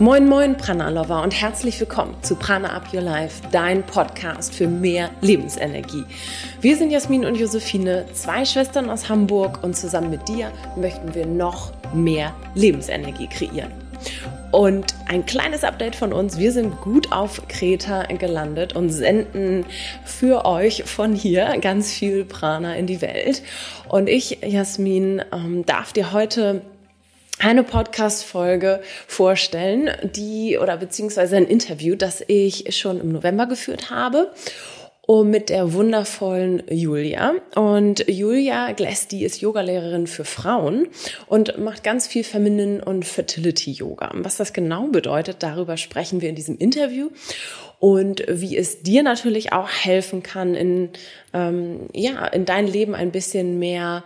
Moin, moin, Prana Lover und herzlich willkommen zu Prana Up Your Life, dein Podcast für mehr Lebensenergie. Wir sind Jasmin und Josephine, zwei Schwestern aus Hamburg und zusammen mit dir möchten wir noch mehr Lebensenergie kreieren. Und ein kleines Update von uns. Wir sind gut auf Kreta gelandet und senden für euch von hier ganz viel Prana in die Welt. Und ich, Jasmin, ähm, darf dir heute eine Podcast-Folge vorstellen, die oder beziehungsweise ein Interview, das ich schon im November geführt habe mit der wundervollen Julia. Und Julia Glass, die ist Yogalehrerin für Frauen und macht ganz viel Feminine und Fertility Yoga. Was das genau bedeutet, darüber sprechen wir in diesem Interview und wie es dir natürlich auch helfen kann, in, ähm, ja, in dein Leben ein bisschen mehr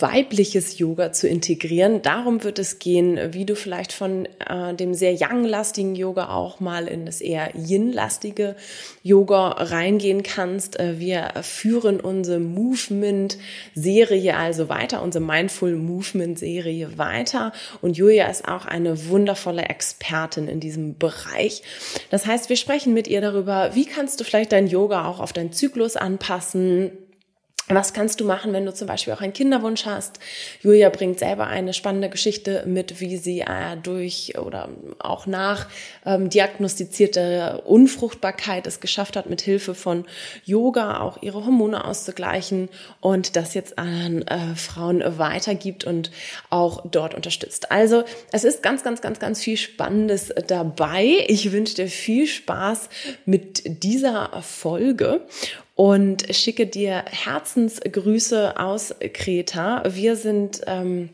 weibliches Yoga zu integrieren. Darum wird es gehen, wie du vielleicht von äh, dem sehr yang-lastigen Yoga auch mal in das eher yin-lastige Yoga reingehen kannst. Äh, wir führen unsere Movement-Serie also weiter, unsere Mindful Movement-Serie weiter. Und Julia ist auch eine wundervolle Expertin in diesem Bereich. Das heißt, wir sprechen mit ihr darüber, wie kannst du vielleicht dein Yoga auch auf deinen Zyklus anpassen, was kannst du machen, wenn du zum Beispiel auch einen Kinderwunsch hast? Julia bringt selber eine spannende Geschichte mit, wie sie äh, durch oder auch nach ähm, diagnostizierte Unfruchtbarkeit es geschafft hat, mit Hilfe von Yoga auch ihre Hormone auszugleichen und das jetzt an äh, Frauen weitergibt und auch dort unterstützt. Also es ist ganz, ganz, ganz, ganz viel Spannendes dabei. Ich wünsche dir viel Spaß mit dieser Folge und schicke dir Herzensgrüße aus Kreta. Wir sind ähm,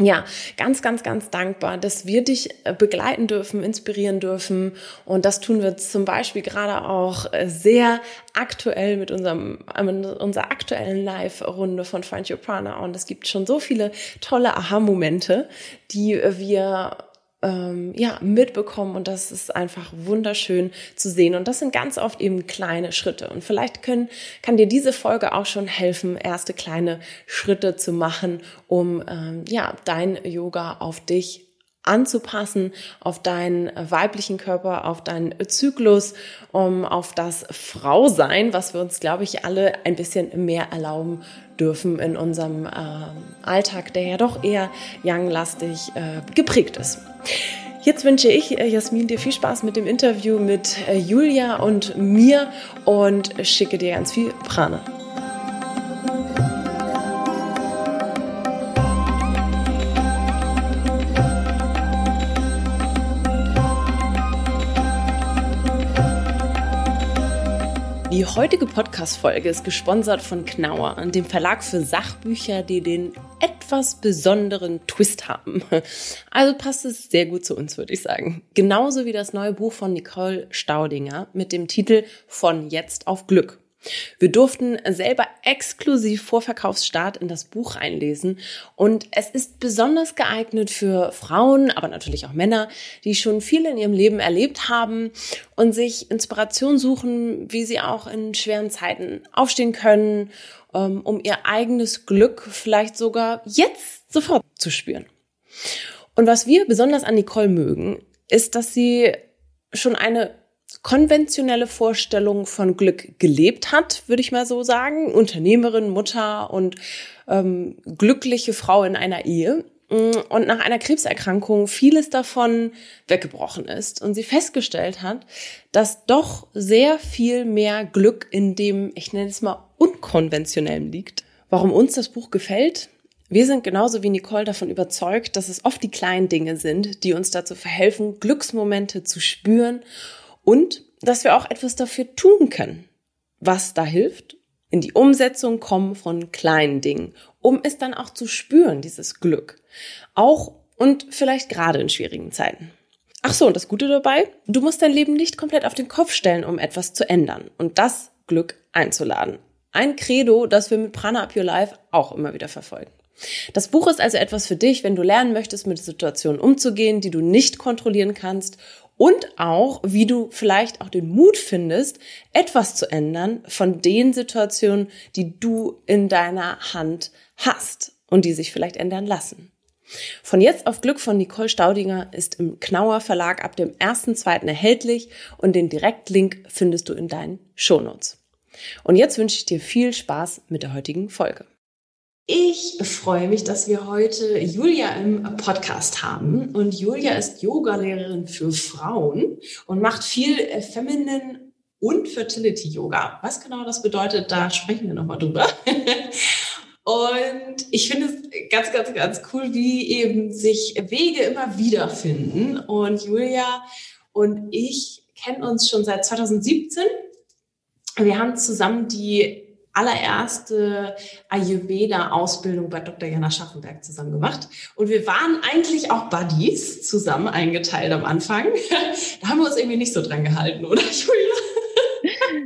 ja, ganz, ganz, ganz dankbar, dass wir dich äh, begleiten dürfen, inspirieren dürfen. Und das tun wir zum Beispiel gerade auch äh, sehr aktuell mit unserem, mit unserer aktuellen Live-Runde von Find Your Prana. Und es gibt schon so viele tolle Aha-Momente, die wir ähm, ja, mitbekommen und das ist einfach wunderschön zu sehen. Und das sind ganz oft eben kleine Schritte. Und vielleicht können, kann dir diese Folge auch schon helfen, erste kleine Schritte zu machen, um ähm, ja, dein Yoga auf dich anzupassen auf deinen weiblichen Körper, auf deinen Zyklus, um auf das Frausein, was wir uns, glaube ich, alle ein bisschen mehr erlauben dürfen in unserem äh, Alltag, der ja doch eher young-lastig äh, geprägt ist. Jetzt wünsche ich, äh, Jasmin, dir viel Spaß mit dem Interview mit äh, Julia und mir und schicke dir ganz viel Prana. Die heutige Podcast-Folge ist gesponsert von Knauer, dem Verlag für Sachbücher, die den etwas besonderen Twist haben. Also passt es sehr gut zu uns, würde ich sagen. Genauso wie das neue Buch von Nicole Staudinger mit dem Titel Von jetzt auf Glück. Wir durften selber exklusiv vor Verkaufsstart in das Buch reinlesen und es ist besonders geeignet für Frauen, aber natürlich auch Männer, die schon viel in ihrem Leben erlebt haben und sich Inspiration suchen, wie sie auch in schweren Zeiten aufstehen können, ähm, um ihr eigenes Glück vielleicht sogar jetzt sofort zu spüren. Und was wir besonders an Nicole mögen, ist, dass sie schon eine konventionelle Vorstellung von Glück gelebt hat, würde ich mal so sagen. Unternehmerin, Mutter und ähm, glückliche Frau in einer Ehe. Und nach einer Krebserkrankung vieles davon weggebrochen ist und sie festgestellt hat, dass doch sehr viel mehr Glück in dem, ich nenne es mal, unkonventionellen liegt. Warum uns das Buch gefällt? Wir sind genauso wie Nicole davon überzeugt, dass es oft die kleinen Dinge sind, die uns dazu verhelfen, Glücksmomente zu spüren und dass wir auch etwas dafür tun können. Was da hilft? In die Umsetzung kommen von kleinen Dingen, um es dann auch zu spüren, dieses Glück. Auch und vielleicht gerade in schwierigen Zeiten. Ach so, und das Gute dabei, du musst dein Leben nicht komplett auf den Kopf stellen, um etwas zu ändern und das Glück einzuladen. Ein Credo, das wir mit Prana Up Your Life auch immer wieder verfolgen. Das Buch ist also etwas für dich, wenn du lernen möchtest, mit Situationen umzugehen, die du nicht kontrollieren kannst und auch, wie du vielleicht auch den Mut findest, etwas zu ändern von den Situationen, die du in deiner Hand hast und die sich vielleicht ändern lassen. Von jetzt auf Glück von Nicole Staudinger ist im Knauer Verlag ab dem 1.2. erhältlich und den Direktlink findest du in deinen Shownotes. Und jetzt wünsche ich dir viel Spaß mit der heutigen Folge. Ich freue mich, dass wir heute Julia im Podcast haben. Und Julia ist Yogalehrerin für Frauen und macht viel äh, Feminine und Fertility Yoga. Was genau das bedeutet, da sprechen wir nochmal drüber. Und ich finde es ganz, ganz, ganz cool, wie eben sich Wege immer wieder finden. Und Julia und ich kennen uns schon seit 2017. Wir haben zusammen die allererste Ayurveda-Ausbildung bei Dr. Jana Schaffenberg zusammen gemacht. Und wir waren eigentlich auch Buddies zusammen eingeteilt am Anfang. Da haben wir uns irgendwie nicht so dran gehalten, oder Julia?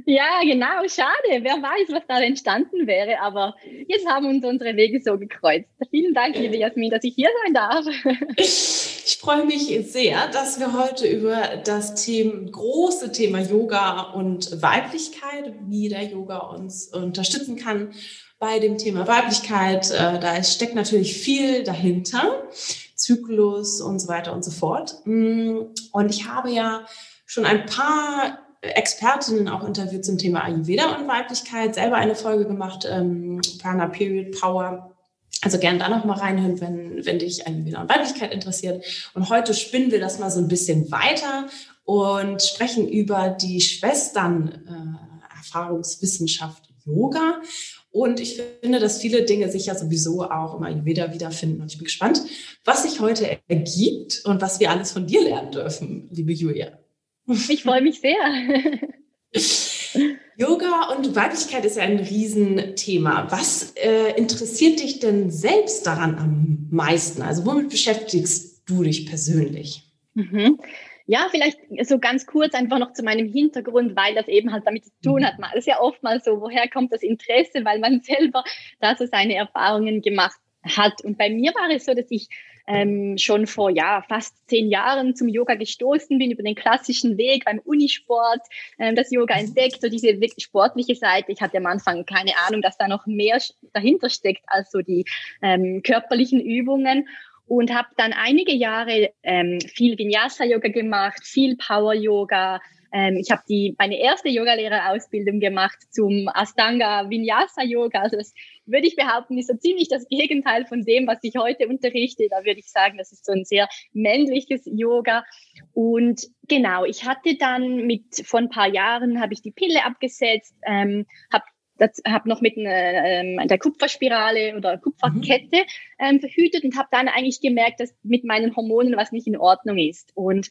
Ja, genau, schade. Wer weiß, was da entstanden wäre. Aber jetzt haben uns unsere Wege so gekreuzt. Vielen Dank, liebe Jasmin, dass ich hier sein darf. Ich freue mich sehr, dass wir heute über das Thema, große Thema Yoga und Weiblichkeit, wie der Yoga uns unterstützen kann bei dem Thema Weiblichkeit. Äh, da steckt natürlich viel dahinter. Zyklus und so weiter und so fort. Mm, und ich habe ja schon ein paar Expertinnen auch interviewt zum Thema Ayurveda und Weiblichkeit, selber eine Folge gemacht, ähm, Prana Period Power. Also gern da noch mal reinhören, wenn, wenn dich Ayurveda und Weiblichkeit interessiert. Und heute spinnen wir das mal so ein bisschen weiter und sprechen über die Schwestern äh, Erfahrungswissenschaft Yoga. Und ich finde, dass viele Dinge sich ja sowieso auch im Ayurveda wiederfinden. Und ich bin gespannt, was sich heute ergibt und was wir alles von dir lernen dürfen, liebe Julia. Ich freue mich sehr. Yoga und Weiblichkeit ist ja ein Riesenthema. Was äh, interessiert dich denn selbst daran am meisten? Also womit beschäftigst du dich persönlich? Mhm. Ja, vielleicht so ganz kurz einfach noch zu meinem Hintergrund, weil das eben halt damit zu tun hat. Das ist ja oftmals so, woher kommt das Interesse, weil man selber da so seine Erfahrungen gemacht hat. Und bei mir war es so, dass ich ähm, schon vor ja fast zehn Jahren zum Yoga gestoßen bin über den klassischen Weg beim Unisport, ähm, das Yoga entdeckt, so diese wirklich sportliche Seite. Ich hatte am Anfang keine Ahnung, dass da noch mehr dahinter steckt als so die ähm, körperlichen Übungen und habe dann einige Jahre ähm, viel Vinyasa-Yoga gemacht, viel Power-Yoga, ähm, ich habe die meine erste Yogalehrerausbildung gemacht zum Astanga Vinyasa Yoga. Also das würde ich behaupten, ist so ziemlich das Gegenteil von dem, was ich heute unterrichte. Da würde ich sagen, das ist so ein sehr männliches Yoga. Und genau, ich hatte dann mit vor ein paar Jahren habe ich die Pille abgesetzt, ähm, habe habe noch mit einer, ähm, der Kupferspirale oder Kupferkette ähm, verhütet und habe dann eigentlich gemerkt, dass mit meinen Hormonen was nicht in Ordnung ist. Und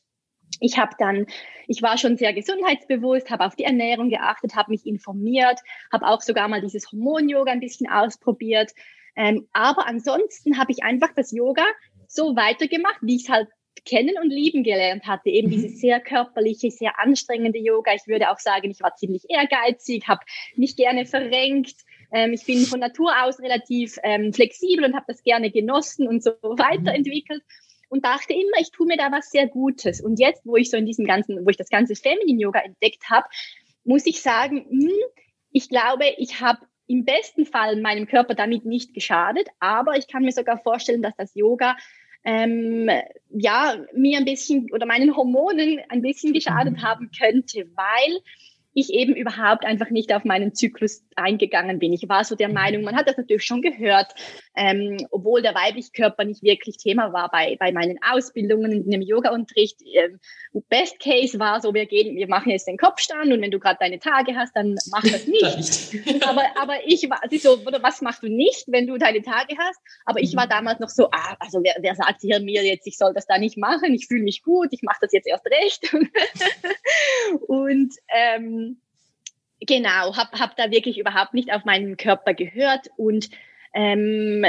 ich habe dann, ich war schon sehr gesundheitsbewusst, habe auf die Ernährung geachtet, habe mich informiert, habe auch sogar mal dieses Hormon-Yoga ein bisschen ausprobiert. Ähm, aber ansonsten habe ich einfach das Yoga so weitergemacht, wie ich es halt kennen und lieben gelernt hatte. Eben mhm. dieses sehr körperliche, sehr anstrengende Yoga. Ich würde auch sagen, ich war ziemlich ehrgeizig, habe mich gerne verrenkt. Ähm, ich bin von Natur aus relativ ähm, flexibel und habe das gerne genossen und so mhm. Und dachte immer, ich tue mir da was sehr Gutes. Und jetzt, wo ich so in diesem ganzen, wo ich das ganze Feminine Yoga entdeckt habe, muss ich sagen, hm, ich glaube, ich habe im besten Fall meinem Körper damit nicht geschadet, aber ich kann mir sogar vorstellen, dass das Yoga ähm, ja mir ein bisschen oder meinen Hormonen ein bisschen geschadet mhm. haben könnte, weil ich eben überhaupt einfach nicht auf meinen Zyklus eingegangen bin. Ich war so der mhm. Meinung, man hat das natürlich schon gehört, ähm, obwohl der weibliche Körper nicht wirklich Thema war bei, bei meinen Ausbildungen in dem Yoga-Unterricht. Ähm, Best Case war so, wir gehen, wir machen jetzt den Kopfstand und wenn du gerade deine Tage hast, dann mach das nicht. aber, aber ich war, sie so, oder was machst du nicht, wenn du deine Tage hast? Aber ich war mhm. damals noch so, ah, also wer, wer sagt hier mir jetzt, ich soll das da nicht machen? Ich fühle mich gut, ich mache das jetzt erst recht. und ähm, genau, habe hab da wirklich überhaupt nicht auf meinen Körper gehört und ähm,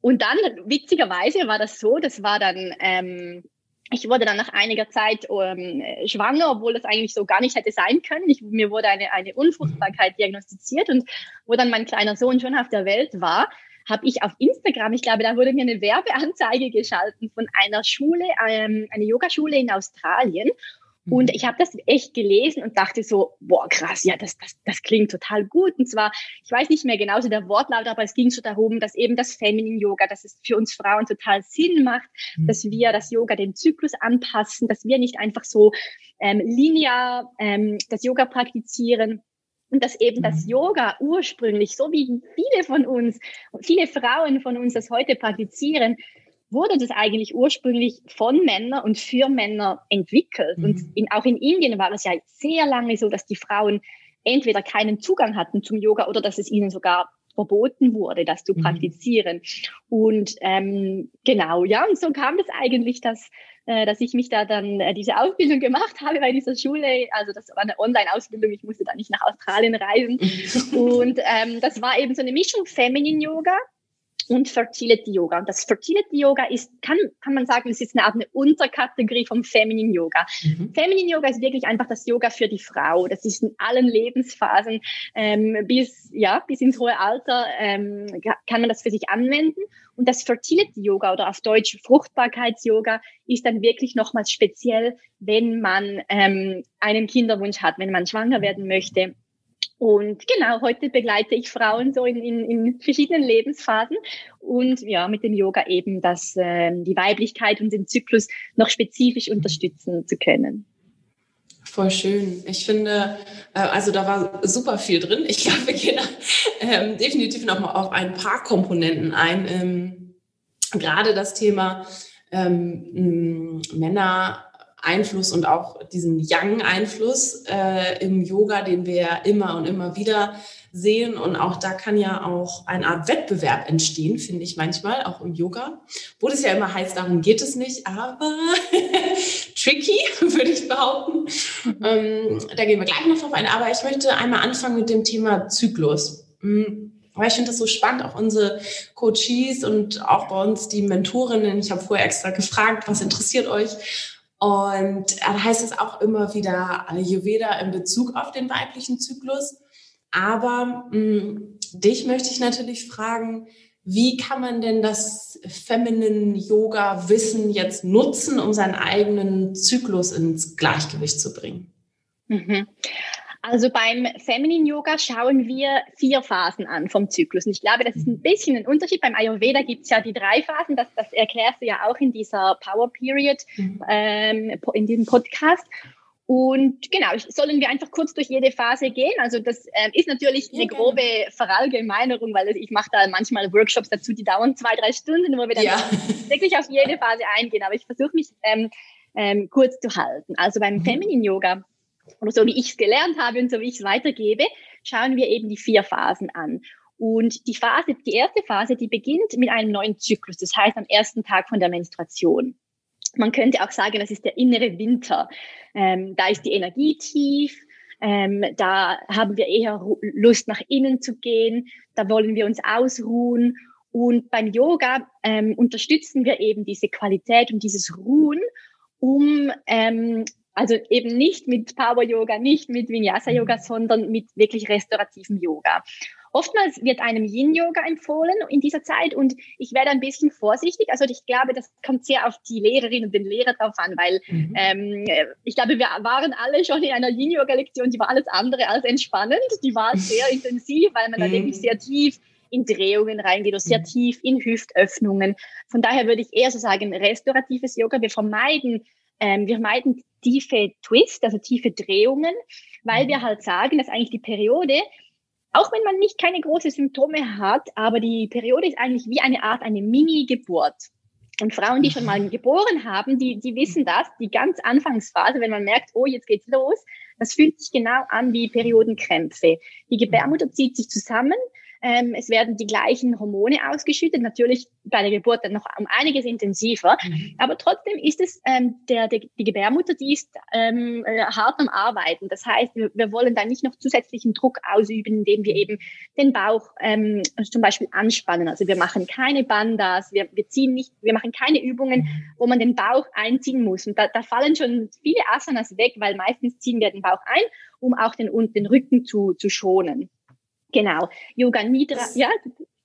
und dann witzigerweise war das so, das war dann ähm, ich wurde dann nach einiger Zeit ähm, schwanger, obwohl das eigentlich so gar nicht hätte sein können. Ich, mir wurde eine, eine Unfruchtbarkeit diagnostiziert und wo dann mein kleiner Sohn schon auf der Welt war, habe ich auf Instagram, ich glaube, da wurde mir eine Werbeanzeige geschalten von einer Schule, ähm, eine Yogaschule in Australien. Und ich habe das echt gelesen und dachte so, boah, krass, ja, das, das, das klingt total gut. Und zwar, ich weiß nicht mehr genau so der Wortlaut, aber es ging so darum, dass eben das Feminine Yoga, dass es für uns Frauen total Sinn macht, mhm. dass wir das Yoga dem Zyklus anpassen, dass wir nicht einfach so ähm, linear ähm, das Yoga praktizieren, und dass eben das mhm. Yoga ursprünglich, so wie viele von uns, viele Frauen von uns das heute praktizieren, wurde das eigentlich ursprünglich von Männern und für Männer entwickelt. Mhm. Und in, auch in Indien war es ja sehr lange so, dass die Frauen entweder keinen Zugang hatten zum Yoga oder dass es ihnen sogar verboten wurde, das zu mhm. praktizieren. Und ähm, genau, ja, und so kam das eigentlich, dass, äh, dass ich mich da dann äh, diese Ausbildung gemacht habe bei dieser Schule. Also das war eine Online-Ausbildung, ich musste da nicht nach Australien reisen. und ähm, das war eben so eine Mischung Feminine Yoga und Fertility Yoga. Und das Fertility Yoga ist, kann, kann man sagen, es ist eine Art eine Unterkategorie vom Feminine Yoga. Mhm. Feminine Yoga ist wirklich einfach das Yoga für die Frau. Das ist in allen Lebensphasen ähm, bis, ja, bis ins hohe Alter ähm, kann man das für sich anwenden. Und das Fertility Yoga oder auf Deutsch Fruchtbarkeits-Yoga ist dann wirklich nochmals speziell, wenn man ähm, einen Kinderwunsch hat, wenn man schwanger werden möchte und genau, heute begleite ich Frauen so in, in, in verschiedenen Lebensphasen und ja, mit dem Yoga eben, dass äh, die Weiblichkeit und den Zyklus noch spezifisch unterstützen zu können. Voll schön. Ich finde, äh, also da war super viel drin. Ich glaube, wir gehen ähm, definitiv noch mal auf ein paar Komponenten ein. Ähm, gerade das Thema ähm, Männer Einfluss und auch diesen Yang-Einfluss äh, im Yoga, den wir ja immer und immer wieder sehen. Und auch da kann ja auch eine Art Wettbewerb entstehen, finde ich manchmal, auch im Yoga. Wo das ja immer heißt, darum geht es nicht, aber tricky, würde ich behaupten. Ähm, da gehen wir gleich noch drauf ein. Aber ich möchte einmal anfangen mit dem Thema Zyklus. Mhm. Aber ich finde das so spannend, auch unsere Coaches und auch bei uns die Mentorinnen. Ich habe vorher extra gefragt, was interessiert euch? Und da heißt es auch immer wieder Ayurveda in Bezug auf den weiblichen Zyklus. Aber mh, mm, dich möchte ich natürlich fragen, wie kann man denn das Feminine Yoga Wissen jetzt nutzen, um seinen eigenen Zyklus ins Gleichgewicht zu bringen? Mhm. Also beim Feminine Yoga schauen wir vier Phasen an vom Zyklus. Und ich glaube, das ist ein bisschen ein Unterschied. Beim Ayurveda gibt es ja die drei Phasen. Das, das erklärst du ja auch in dieser Power Period, mhm. ähm, in diesem Podcast. Und genau, sollen wir einfach kurz durch jede Phase gehen? Also das ähm, ist natürlich eine grobe Verallgemeinerung, weil ich mache da manchmal Workshops dazu, die dauern zwei, drei Stunden, wo wir dann ja. wirklich auf jede Phase eingehen. Aber ich versuche mich ähm, ähm, kurz zu halten. Also beim mhm. Feminine Yoga oder so wie ich es gelernt habe und so wie ich es weitergebe, schauen wir eben die vier Phasen an. Und die Phase, die erste Phase, die beginnt mit einem neuen Zyklus. Das heißt am ersten Tag von der Menstruation. Man könnte auch sagen, das ist der innere Winter. Ähm, da ist die Energie tief. Ähm, da haben wir eher Lust nach innen zu gehen. Da wollen wir uns ausruhen. Und beim Yoga ähm, unterstützen wir eben diese Qualität und dieses Ruhen, um ähm, also eben nicht mit Power Yoga, nicht mit Vinyasa Yoga, mhm. sondern mit wirklich restaurativem Yoga. Oftmals wird einem Yin Yoga empfohlen in dieser Zeit und ich werde ein bisschen vorsichtig. Also ich glaube, das kommt sehr auf die Lehrerin und den Lehrer drauf an, weil mhm. ähm, ich glaube, wir waren alle schon in einer Yin Yoga Lektion, die war alles andere als entspannend. Die war sehr intensiv, weil man da wirklich mhm. sehr tief in Drehungen reingeht oder sehr mhm. tief in Hüftöffnungen. Von daher würde ich eher so sagen, restauratives Yoga. Wir vermeiden ähm, wir meiden tiefe Twist, also tiefe Drehungen, weil wir mhm. halt sagen, dass eigentlich die Periode, auch wenn man nicht keine großen Symptome hat, aber die Periode ist eigentlich wie eine Art eine Mini-Geburt. Und Frauen, die schon mal mhm. geboren haben, die, die wissen das, die ganz Anfangsphase, wenn man merkt, oh, jetzt geht's los, das fühlt sich genau an wie Periodenkrämpfe. Die Gebärmutter zieht sich zusammen, ähm, es werden die gleichen Hormone ausgeschüttet, natürlich bei der Geburt dann noch um einiges intensiver. Mhm. Aber trotzdem ist es ähm, der, der, die Gebärmutter, die ist ähm, äh, hart am Arbeiten. Das heißt, wir, wir wollen da nicht noch zusätzlichen Druck ausüben, indem wir eben den Bauch ähm, zum Beispiel anspannen. Also wir machen keine Bandas, wir, wir ziehen nicht, wir machen keine Übungen, mhm. wo man den Bauch einziehen muss. Und da, da fallen schon viele Asanas weg, weil meistens ziehen wir den Bauch ein, um auch den, den Rücken zu, zu schonen. Genau. Yoga Nidra, das, ja.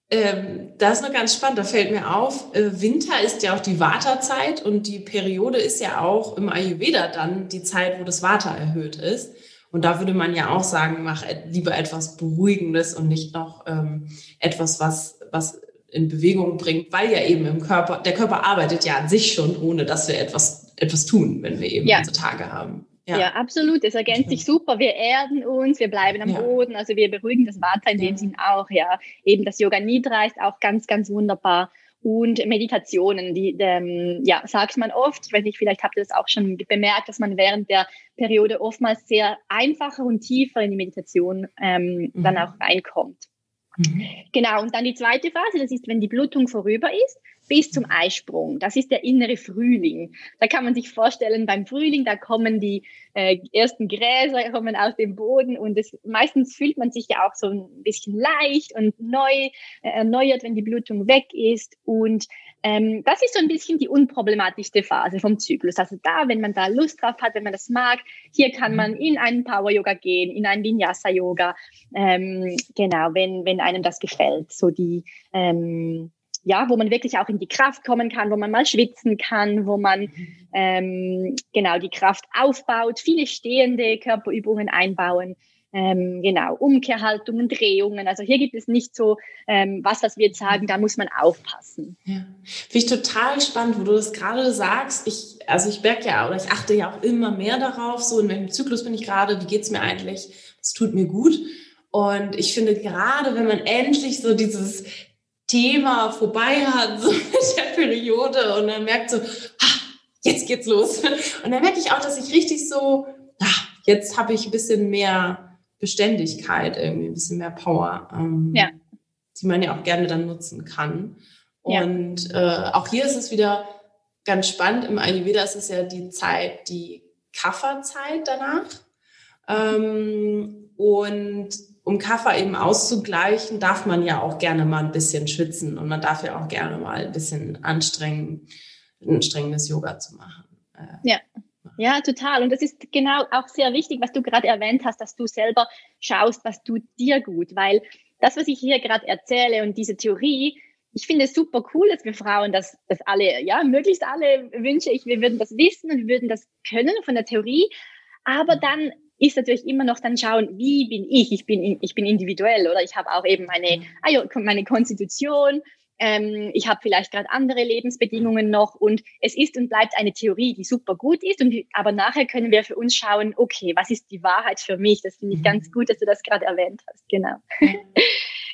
ähm, das ist noch ganz spannend, da fällt mir auf, äh, Winter ist ja auch die Vata-Zeit und die Periode ist ja auch im Ayurveda dann die Zeit, wo das Vata erhöht ist. Und da würde man ja auch sagen, mach lieber etwas Beruhigendes und nicht noch ähm, etwas, was, was in Bewegung bringt, weil ja eben im Körper, der Körper arbeitet ja an sich schon, ohne dass wir etwas, etwas tun, wenn wir eben ja. unsere Tage haben. Ja. ja, absolut. Es ergänzt sich super. Wir erden uns, wir bleiben am ja. Boden, also wir beruhigen das Vata in dem Sinn auch, ja. Eben das Yoga Nidra ist auch ganz, ganz wunderbar. Und Meditationen, die, ähm, ja, sagt man oft, ich weiß nicht, vielleicht habt ihr das auch schon bemerkt, dass man während der Periode oftmals sehr einfacher und tiefer in die Meditation ähm, mhm. dann auch reinkommt. Mhm. Genau, und dann die zweite Phase, das ist, wenn die Blutung vorüber ist, bis zum Eisprung. Das ist der innere Frühling. Da kann man sich vorstellen, beim Frühling, da kommen die äh, ersten Gräser kommen aus dem Boden und es, meistens fühlt man sich ja auch so ein bisschen leicht und neu, äh, erneuert, wenn die Blutung weg ist. Und ähm, das ist so ein bisschen die unproblematischste Phase vom Zyklus. Also da, wenn man da Lust drauf hat, wenn man das mag, hier kann man in einen Power-Yoga gehen, in einen Vinyasa-Yoga. Ähm, genau, wenn, wenn einem das gefällt. So die, ähm, ja, wo man wirklich auch in die Kraft kommen kann, wo man mal schwitzen kann, wo man ähm, genau die Kraft aufbaut, viele stehende Körperübungen einbauen. Ähm, genau, Umkehrhaltungen, Drehungen. Also hier gibt es nicht so ähm, was, was wir jetzt sagen, da muss man aufpassen. Ja. Finde ich total spannend, wo du das gerade sagst. Ich, also ich merke ja, oder ich achte ja auch immer mehr darauf, so in welchem Zyklus bin ich gerade, wie geht's mir eigentlich, es tut mir gut. Und ich finde gerade, wenn man endlich so dieses Thema vorbei hat, so mit der Periode und dann merkt so, ah, jetzt geht's los. Und dann merke ich auch, dass ich richtig so, ah, jetzt habe ich ein bisschen mehr Beständigkeit, irgendwie ein bisschen mehr Power, ähm, ja. die man ja auch gerne dann nutzen kann. Und ja. äh, auch hier ist es wieder ganz spannend. Im Ayurveda ist es ja die Zeit, die Kafferzeit danach. Ähm, und um Kaffer eben auszugleichen, darf man ja auch gerne mal ein bisschen schwitzen und man darf ja auch gerne mal ein bisschen anstrengen, anstrengendes Yoga zu machen. Äh, ja. Ja, total. Und das ist genau auch sehr wichtig, was du gerade erwähnt hast, dass du selber schaust, was tut dir gut. Weil das, was ich hier gerade erzähle und diese Theorie, ich finde es super cool, dass wir Frauen das, das alle, ja, möglichst alle wünsche ich, wir würden das wissen und wir würden das können von der Theorie. Aber dann ist natürlich immer noch dann schauen, wie bin ich? Ich bin, ich bin individuell oder ich habe auch eben meine, mhm. meine Konstitution ähm, ich habe vielleicht gerade andere Lebensbedingungen noch und es ist und bleibt eine Theorie, die super gut ist. Und aber nachher können wir für uns schauen, okay, was ist die Wahrheit für mich? Das finde ich ganz mhm. gut, dass du das gerade erwähnt hast. Genau.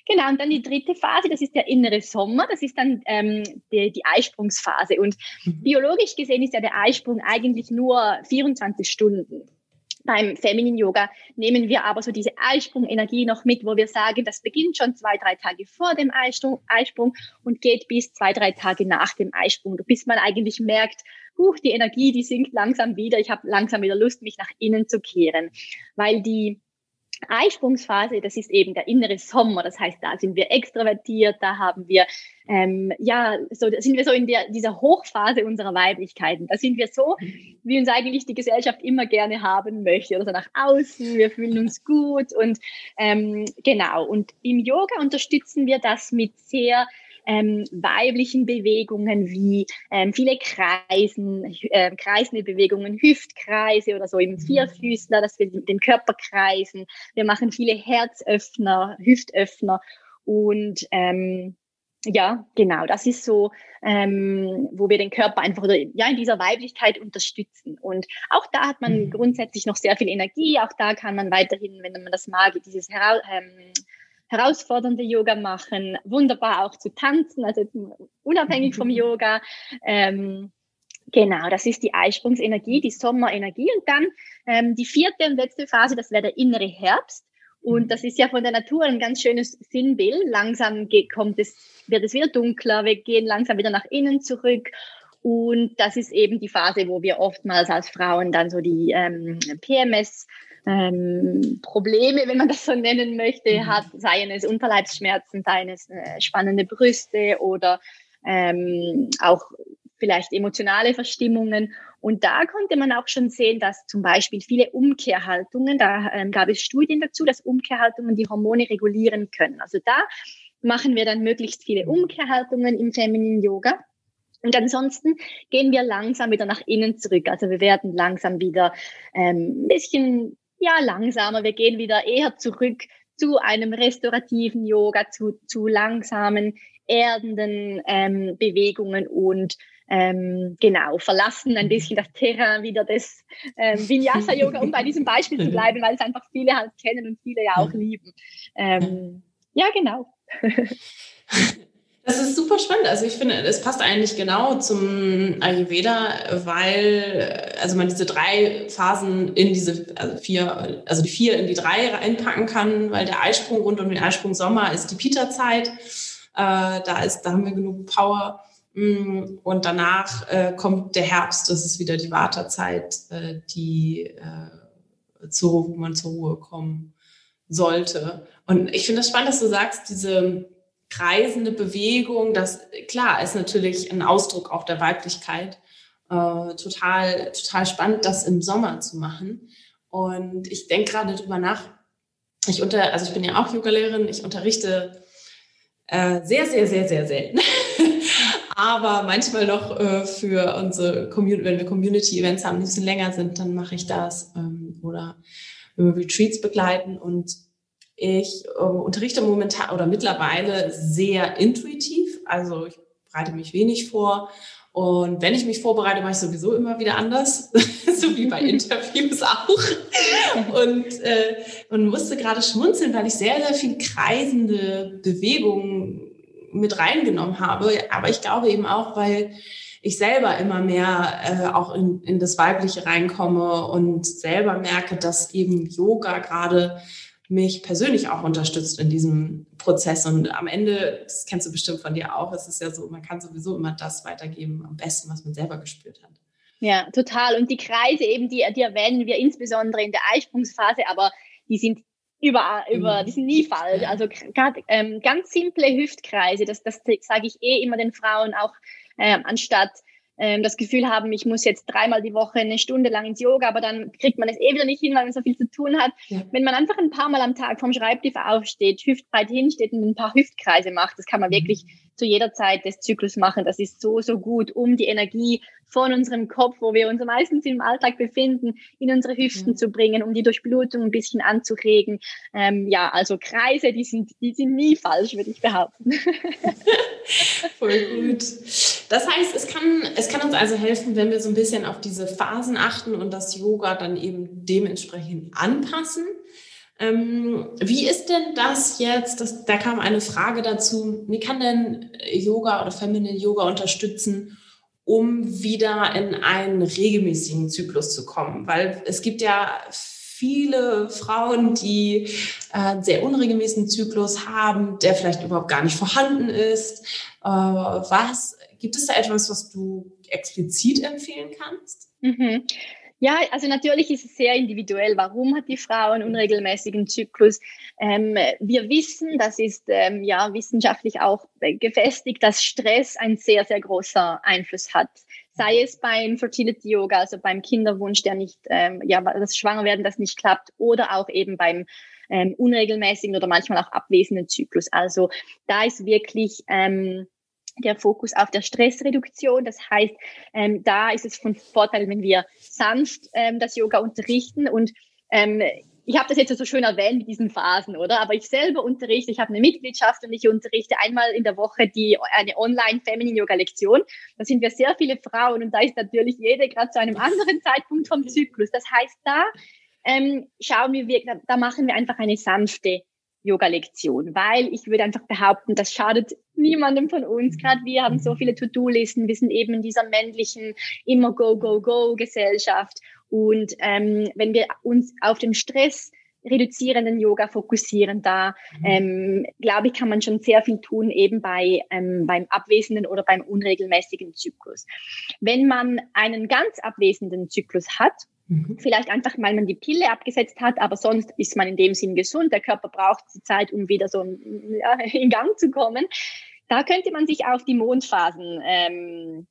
Genau, und dann die dritte Phase, das ist der innere Sommer, das ist dann ähm, die, die Eisprungsphase. Und mhm. biologisch gesehen ist ja der Eisprung eigentlich nur 24 Stunden beim Feminin Yoga nehmen wir aber so diese Eisprungenergie noch mit, wo wir sagen, das beginnt schon zwei, drei Tage vor dem Eisprung, Eisprung und geht bis zwei, drei Tage nach dem Eisprung, bis man eigentlich merkt, uh, die Energie, die sinkt langsam wieder, ich habe langsam wieder Lust, mich nach innen zu kehren, weil die Eisprungsphase, das ist eben der innere Sommer. Das heißt, da sind wir extrovertiert, da haben wir, ähm, ja, so da sind wir so in der, dieser Hochphase unserer Weiblichkeiten. Da sind wir so, wie uns eigentlich die Gesellschaft immer gerne haben möchte. Oder so nach außen, wir fühlen uns gut und ähm, genau. Und im Yoga unterstützen wir das mit sehr ähm, weiblichen Bewegungen wie ähm, viele Kreisen, äh, kreisende Bewegungen, Hüftkreise oder so im mhm. Vierfüßler, dass wir den Körper kreisen. Wir machen viele Herzöffner, Hüftöffner und ähm, ja, genau, das ist so, ähm, wo wir den Körper einfach ja, in dieser Weiblichkeit unterstützen. Und auch da hat man mhm. grundsätzlich noch sehr viel Energie. Auch da kann man weiterhin, wenn man das mag, dieses ähm, herausfordernde Yoga machen, wunderbar auch zu tanzen, also unabhängig vom Yoga. Ähm, genau, das ist die Eisprungsenergie, die Sommerenergie. Und dann ähm, die vierte und letzte Phase, das wäre der innere Herbst. Und mhm. das ist ja von der Natur ein ganz schönes Sinnbild. Langsam geht, kommt es, wird es wieder dunkler, wir gehen langsam wieder nach innen zurück. Und das ist eben die Phase, wo wir oftmals als Frauen dann so die ähm, PMS ähm, Probleme, wenn man das so nennen möchte, mhm. hat, seien es Unterleibsschmerzen, seien es äh, spannende Brüste oder ähm, auch vielleicht emotionale Verstimmungen. Und da konnte man auch schon sehen, dass zum Beispiel viele Umkehrhaltungen, da ähm, gab es Studien dazu, dass Umkehrhaltungen die Hormone regulieren können. Also da machen wir dann möglichst viele Umkehrhaltungen im Feminine Yoga. Und ansonsten gehen wir langsam wieder nach innen zurück. Also wir werden langsam wieder ähm, ein bisschen ja langsamer. Wir gehen wieder eher zurück zu einem restaurativen Yoga, zu, zu langsamen, erdenden ähm, Bewegungen und ähm, genau, verlassen ein bisschen das Terrain wieder des ähm, Vinyasa-Yoga, um bei diesem Beispiel zu bleiben, weil es einfach viele halt kennen und viele ja auch lieben. Ähm, ja, genau. Das ist super spannend. Also ich finde, es passt eigentlich genau zum Ayurveda, weil also man diese drei Phasen in diese also vier, also die vier in die drei reinpacken kann, weil der Eisprung rund um den Eisprung Sommer ist die Pita-Zeit. Äh, da ist, da haben wir genug Power. Mm, und danach äh, kommt der Herbst, das ist wieder die Wartezeit, äh, die äh, zur, wo man zur Ruhe kommen sollte. Und ich finde das spannend, dass du sagst, diese kreisende Bewegung, das klar ist natürlich ein Ausdruck auch der Weiblichkeit. Äh, total, total spannend, das im Sommer zu machen. Und ich denke gerade drüber nach. Ich unter, also ich bin ja auch Yoga-Lehrerin, ich unterrichte äh, sehr, sehr, sehr, sehr selten. Aber manchmal noch äh, für unsere Community, wenn wir Community-Events haben, die ein bisschen länger sind, dann mache ich das. Ähm, oder wenn Retreats begleiten. Und ich äh, unterrichte momentan oder mittlerweile sehr intuitiv. Also ich bereite mich wenig vor. Und wenn ich mich vorbereite, mache ich sowieso immer wieder anders, so wie bei Interviews auch. Und, äh, und musste gerade schmunzeln, weil ich sehr, sehr viel kreisende Bewegungen mit reingenommen habe. Aber ich glaube eben auch, weil ich selber immer mehr äh, auch in, in das Weibliche reinkomme und selber merke, dass eben Yoga gerade mich persönlich auch unterstützt in diesem Prozess. Und am Ende, das kennst du bestimmt von dir auch, es ist ja so, man kann sowieso immer das weitergeben, am besten, was man selber gespürt hat. Ja, total. Und die Kreise eben, die, die erwähnen wir insbesondere in der Eisprungsphase, aber die sind überall, über, mhm. die sind nie falsch. Also grad, ähm, ganz simple Hüftkreise, das, das sage ich eh immer den Frauen auch, ähm, anstatt ähm, das Gefühl haben, ich muss jetzt dreimal die Woche eine Stunde lang ins Yoga, aber dann kriegt man es eh wieder nicht hin, weil man so viel zu tun hat. Ja. Wenn man einfach ein paar Mal am Tag vom Schreibtisch aufsteht, hüftbreit hinsteht und ein paar Hüftkreise macht, das kann man wirklich zu jeder Zeit des Zyklus machen. Das ist so, so gut, um die Energie von unserem Kopf, wo wir uns meistens im Alltag befinden, in unsere Hüften ja. zu bringen, um die Durchblutung ein bisschen anzuregen. Ähm, ja, also Kreise, die sind, die sind nie falsch, würde ich behaupten. Voll gut. Das heißt, es kann, es kann uns also helfen, wenn wir so ein bisschen auf diese Phasen achten und das Yoga dann eben dementsprechend anpassen. Ähm, wie ist denn das jetzt? Das, da kam eine Frage dazu. Wie kann denn Yoga oder Feminine Yoga unterstützen, um wieder in einen regelmäßigen Zyklus zu kommen? Weil es gibt ja viele Frauen, die äh, einen sehr unregelmäßigen Zyklus haben, der vielleicht überhaupt gar nicht vorhanden ist. Äh, was gibt es da etwas, was du explizit empfehlen kannst? Mhm. Ja, also natürlich ist es sehr individuell. Warum hat die Frau einen unregelmäßigen Zyklus? Ähm, wir wissen, das ist ähm, ja wissenschaftlich auch gefestigt, dass Stress ein sehr, sehr großer Einfluss hat. Sei es beim Fertility Yoga, also beim Kinderwunsch, der nicht, ähm, ja, das Schwangerwerden, das nicht klappt, oder auch eben beim ähm, unregelmäßigen oder manchmal auch abwesenden Zyklus. Also da ist wirklich ähm, der Fokus auf der Stressreduktion. Das heißt, ähm, da ist es von Vorteil, wenn wir sanft ähm, das Yoga unterrichten und ähm, ich habe das jetzt so schön erwähnt mit diesen Phasen, oder? Aber ich selber unterrichte, ich habe eine Mitgliedschaft und ich unterrichte einmal in der Woche die eine Online Feminine Yoga Lektion. Da sind wir sehr viele Frauen und da ist natürlich jede gerade zu einem anderen Zeitpunkt vom Zyklus. Das heißt, da ähm, schauen wir, da machen wir einfach eine sanfte Yoga-Lektion, weil ich würde einfach behaupten, das schadet niemandem von uns. Mhm. Gerade wir haben so viele To-Do-Listen, wir sind eben in dieser männlichen immer Go, Go, Go-Gesellschaft. Und ähm, wenn wir uns auf den Stress reduzierenden Yoga fokussieren, da mhm. ähm, glaube ich, kann man schon sehr viel tun, eben bei ähm, beim abwesenden oder beim unregelmäßigen Zyklus. Wenn man einen ganz abwesenden Zyklus hat, Mhm. Vielleicht einfach, weil man die Pille abgesetzt hat, aber sonst ist man in dem Sinn gesund. Der Körper braucht die Zeit, um wieder so ja, in Gang zu kommen. Da könnte man sich auf die Mondphasen ähm,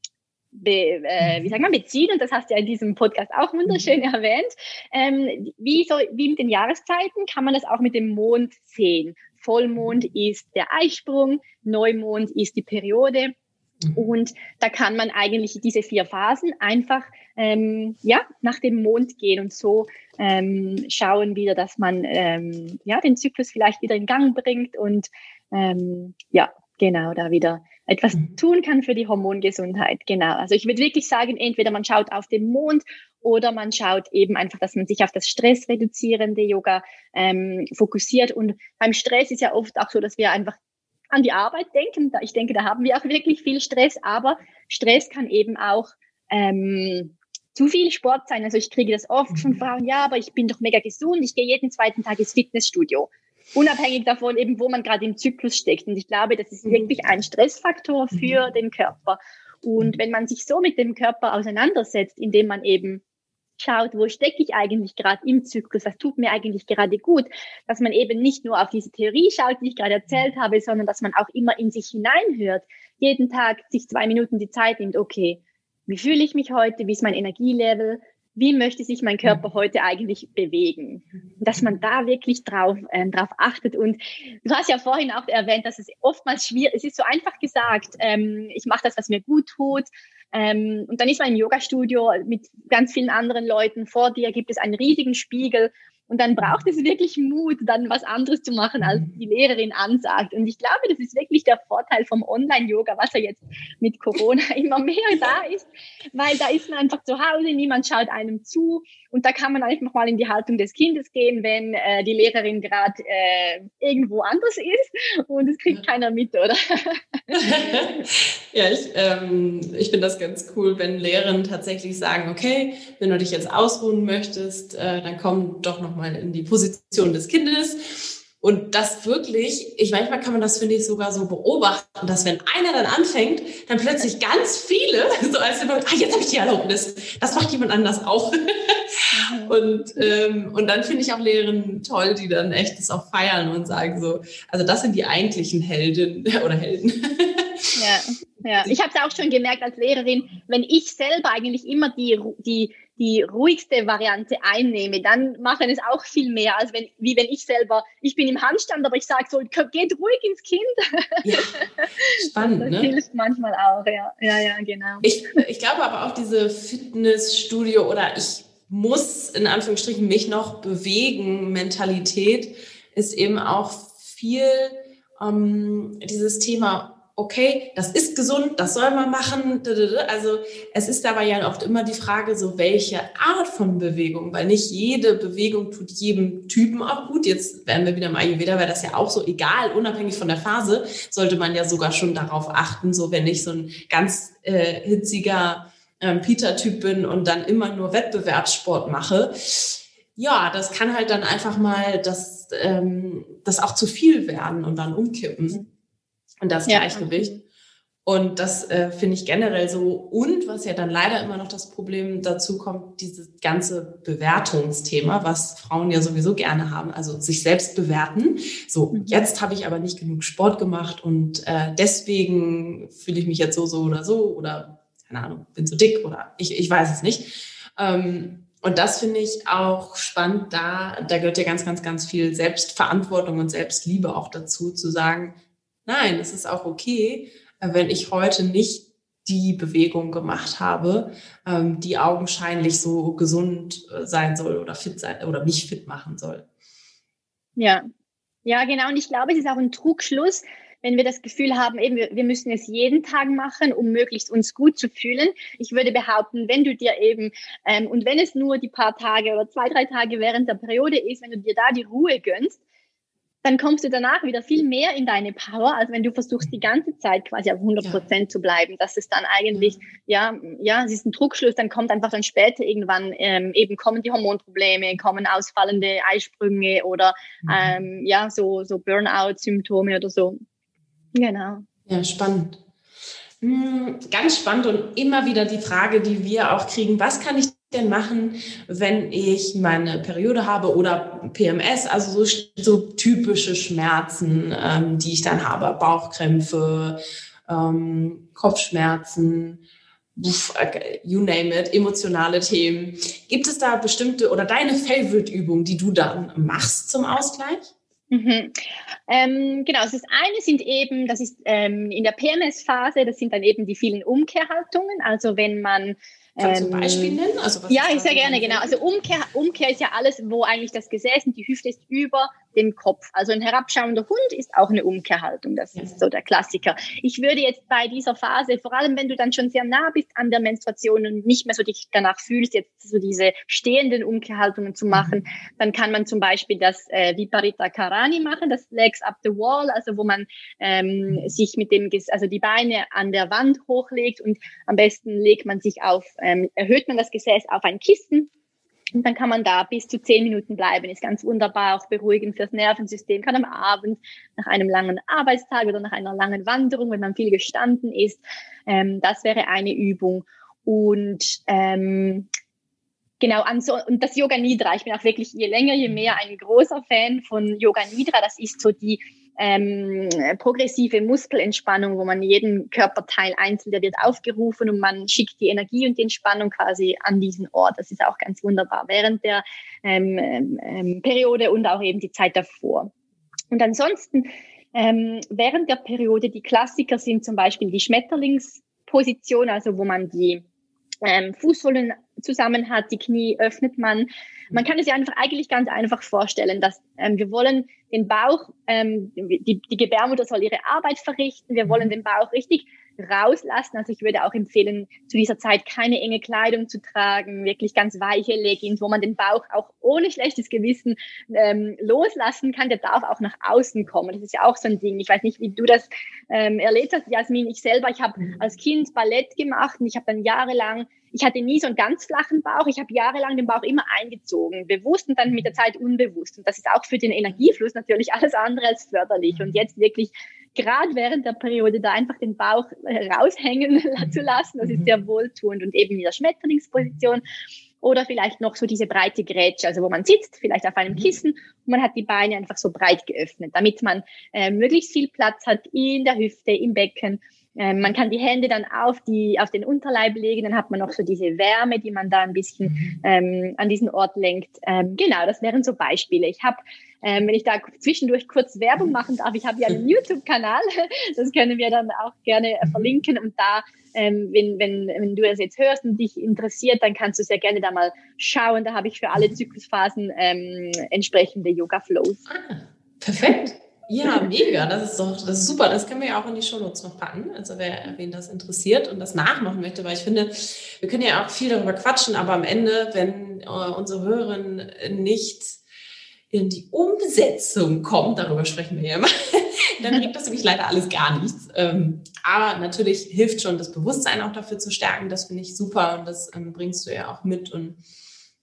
be, äh, wie sagt man, beziehen, und das hast du ja in diesem Podcast auch wunderschön mhm. erwähnt. Ähm, wie, so, wie mit den Jahreszeiten kann man das auch mit dem Mond sehen. Vollmond ist der Eisprung, Neumond ist die Periode. Mhm. Und da kann man eigentlich diese vier Phasen einfach ähm, ja, nach dem Mond gehen und so ähm, schauen wieder, dass man ähm, ja, den Zyklus vielleicht wieder in Gang bringt und ähm, ja, genau, da wieder etwas mhm. tun kann für die Hormongesundheit. Genau. Also ich würde wirklich sagen, entweder man schaut auf den Mond oder man schaut eben einfach, dass man sich auf das stressreduzierende Yoga ähm, fokussiert. Und beim Stress ist ja oft auch so, dass wir einfach an die Arbeit denken. Ich denke, da haben wir auch wirklich viel Stress, aber Stress kann eben auch ähm, zu viel Sport sein. Also ich kriege das oft von mhm. Frauen, ja, aber ich bin doch mega gesund, ich gehe jeden zweiten Tag ins Fitnessstudio unabhängig davon eben, wo man gerade im Zyklus steckt. Und ich glaube, das ist mhm. wirklich ein Stressfaktor für mhm. den Körper. Und wenn man sich so mit dem Körper auseinandersetzt, indem man eben schaut, wo stecke ich eigentlich gerade im Zyklus, was tut mir eigentlich gerade gut, dass man eben nicht nur auf diese Theorie schaut, die ich gerade erzählt habe, sondern dass man auch immer in sich hineinhört, jeden Tag sich zwei Minuten die Zeit nimmt, okay, wie fühle ich mich heute, wie ist mein Energielevel, wie möchte sich mein Körper mhm. heute eigentlich bewegen? Dass man da wirklich drauf, ähm, drauf achtet. Und du hast ja vorhin auch erwähnt, dass es oftmals schwierig ist. Es ist so einfach gesagt, ähm, ich mache das, was mir gut tut. Ähm, und dann ist man im Yoga-Studio mit ganz vielen anderen Leuten. Vor dir gibt es einen riesigen Spiegel und dann braucht es wirklich Mut, dann was anderes zu machen, als mhm. die Lehrerin ansagt. Und ich glaube, das ist wirklich der Vorteil vom Online-Yoga, was ja jetzt mit Corona immer mehr da ist, weil da ist man einfach zu Hause, niemand schaut einem zu und da kann man einfach mal in die Haltung des Kindes gehen, wenn äh, die Lehrerin gerade äh, irgendwo anders ist und es kriegt keiner mit, oder? ja, ich, ähm, ich finde das ganz cool, wenn Lehrerinnen tatsächlich sagen, okay, wenn du dich jetzt ausruhen möchtest, äh, dann komm doch nochmal in die Position des Kindes und das wirklich, ich manchmal kann man das, finde ich, sogar so beobachten, dass wenn einer dann anfängt, dann plötzlich ganz viele, so als immer, ah, jetzt habe ich die Erlaubnis, das macht jemand anders auch. Und, ähm, und dann finde ich auch Lehrerinnen toll, die dann echt das auch feiern und sagen so, also das sind die eigentlichen Heldinnen oder Helden. ja, ja. Ich habe es auch schon gemerkt als Lehrerin, wenn ich selber eigentlich immer die, die die ruhigste Variante einnehme, dann machen es auch viel mehr, als wenn, wie wenn ich selber, ich bin im Handstand, aber ich sage so, geht ruhig ins Kind. Ja, spannend, das ne? hilft manchmal auch, ja, ja, ja, genau. Ich, ich glaube aber auch diese Fitnessstudio oder ich muss in Anführungsstrichen mich noch bewegen, Mentalität ist eben auch viel ähm, dieses Thema okay, das ist gesund, das soll man machen. Also es ist dabei ja oft immer die Frage, so welche Art von Bewegung, weil nicht jede Bewegung tut jedem Typen auch gut. Jetzt werden wir wieder im Ayurveda, wäre das ja auch so egal, unabhängig von der Phase, sollte man ja sogar schon darauf achten, so wenn ich so ein ganz äh, hitziger ähm, Peter-Typ bin und dann immer nur Wettbewerbssport mache. Ja, das kann halt dann einfach mal das, ähm, das auch zu viel werden und dann umkippen. Und das ja. Gleichgewicht. Und das äh, finde ich generell so. Und was ja dann leider immer noch das Problem dazu kommt, dieses ganze Bewertungsthema, was Frauen ja sowieso gerne haben, also sich selbst bewerten. So, mhm. jetzt habe ich aber nicht genug Sport gemacht und äh, deswegen fühle ich mich jetzt so, so oder so oder keine Ahnung, bin zu dick oder ich, ich weiß es nicht. Ähm, und das finde ich auch spannend, da, da gehört ja ganz, ganz, ganz viel Selbstverantwortung und Selbstliebe auch dazu, zu sagen, nein, es ist auch okay, äh, wenn ich heute nicht die Bewegung gemacht habe, ähm, die augenscheinlich so gesund äh, sein soll oder fit sein oder mich fit machen soll. Ja, ja, genau. Und ich glaube, es ist auch ein Trugschluss, wenn wir das Gefühl haben, eben, wir müssen es jeden Tag machen, um möglichst uns gut zu fühlen. Ich würde behaupten, wenn du dir eben, ähm, und wenn es nur die paar Tage oder zwei, drei Tage während der Periode ist, wenn du dir da die Ruhe gönnst, dann kommst du danach wieder viel mehr in deine Power, als wenn du versuchst, die ganze Zeit quasi auf 100 Prozent ja. zu bleiben. Das ist dann eigentlich, ja, ja, es ist ein Druckschluss, dann kommt einfach dann später irgendwann ähm, eben kommen die Hormonprobleme, kommen ausfallende Eisprünge oder mhm. ähm, ja, so, so Burnout-Symptome oder so. Genau. Ja, spannend. Hm, ganz spannend und immer wieder die Frage, die wir auch kriegen, was kann ich denn machen, wenn ich meine Periode habe oder PMS, also so, so typische Schmerzen, ähm, die ich dann habe, Bauchkrämpfe, ähm, Kopfschmerzen. you name it, emotionale Themen. Gibt es da bestimmte oder deine Favorite-Übung, die du dann machst zum Ausgleich? Mhm. Ähm, genau, also das eine sind eben, das ist ähm, in der PMS-Phase, das sind dann eben die vielen Umkehrhaltungen. Also wenn man Kannst du ein ähm, Beispiel nennen? Also ja, ich sehr gerne, genau. Also Umkehr, Umkehr ist ja alles, wo eigentlich das Gesäß und die Hüfte ist über dem Kopf. Also ein herabschauender Hund ist auch eine Umkehrhaltung. Das ist so der Klassiker. Ich würde jetzt bei dieser Phase, vor allem wenn du dann schon sehr nah bist an der Menstruation und nicht mehr so dich danach fühlst, jetzt so diese stehenden Umkehrhaltungen zu machen, mhm. dann kann man zum Beispiel das äh, Viparita Karani machen, das Legs up the wall, also wo man ähm, mhm. sich mit dem, also die Beine an der Wand hochlegt und am besten legt man sich auf, ähm, erhöht man das Gesäß auf ein Kissen und dann kann man da bis zu zehn Minuten bleiben. Ist ganz wunderbar, auch beruhigend fürs Nervensystem. Kann am Abend nach einem langen Arbeitstag oder nach einer langen Wanderung, wenn man viel gestanden ist, ähm, das wäre eine Übung. Und ähm, Genau, so, und das Yoga Nidra, ich bin auch wirklich je länger, je mehr ein großer Fan von Yoga Nidra. Das ist so die ähm, progressive Muskelentspannung, wo man jeden Körperteil einzeln, der wird aufgerufen und man schickt die Energie und die Entspannung quasi an diesen Ort. Das ist auch ganz wunderbar während der ähm, ähm, Periode und auch eben die Zeit davor. Und ansonsten ähm, während der Periode die Klassiker sind zum Beispiel die Schmetterlingsposition, also wo man die ähm, Fußsohlen zusammen hat, die Knie öffnet man. Man kann es sich einfach eigentlich ganz einfach vorstellen, dass ähm, wir wollen den Bauch, ähm, die, die Gebärmutter soll ihre Arbeit verrichten, wir wollen mhm. den Bauch richtig rauslassen. Also ich würde auch empfehlen, zu dieser Zeit keine enge Kleidung zu tragen, wirklich ganz weiche Leggings, wo man den Bauch auch ohne schlechtes Gewissen ähm, loslassen kann. Der darf auch nach außen kommen. Das ist ja auch so ein Ding. Ich weiß nicht, wie du das ähm, erlebt hast, Jasmin. Ich selber, ich habe mhm. als Kind Ballett gemacht und ich habe dann jahrelang ich hatte nie so einen ganz flachen Bauch. Ich habe jahrelang den Bauch immer eingezogen, bewusst und dann mit der Zeit unbewusst. Und das ist auch für den Energiefluss natürlich alles andere als förderlich. Und jetzt wirklich gerade während der Periode da einfach den Bauch raushängen zu lassen, das ist sehr wohltuend und eben in der Schmetterlingsposition. Oder vielleicht noch so diese breite Grätsche, also wo man sitzt, vielleicht auf einem mhm. Kissen und man hat die Beine einfach so breit geöffnet, damit man äh, möglichst viel Platz hat in der Hüfte, im Becken man kann die Hände dann auf, die, auf den Unterleib legen, dann hat man noch so diese Wärme, die man da ein bisschen mhm. ähm, an diesen Ort lenkt. Ähm, genau, das wären so Beispiele. Ich habe, ähm, wenn ich da zwischendurch kurz Werbung machen darf, ich habe ja einen YouTube-Kanal, das können wir dann auch gerne äh, verlinken und da ähm, wenn, wenn, wenn du das jetzt hörst und dich interessiert, dann kannst du sehr gerne da mal schauen. Da habe ich für alle Zyklusphasen ähm, entsprechende Yoga-Flows. Ah, perfekt. Ja, mega. Das ist doch, das ist super. Das können wir ja auch in die Shownotes noch packen. Also wer, wen das interessiert und das nachmachen möchte, weil ich finde, wir können ja auch viel darüber quatschen, aber am Ende, wenn äh, unsere Hörerinnen nicht in die Umsetzung kommen, darüber sprechen wir ja immer, dann bringt das nämlich leider alles gar nichts. Ähm, aber natürlich hilft schon, das Bewusstsein auch dafür zu stärken. Das finde ich super und das ähm, bringst du ja auch mit. Und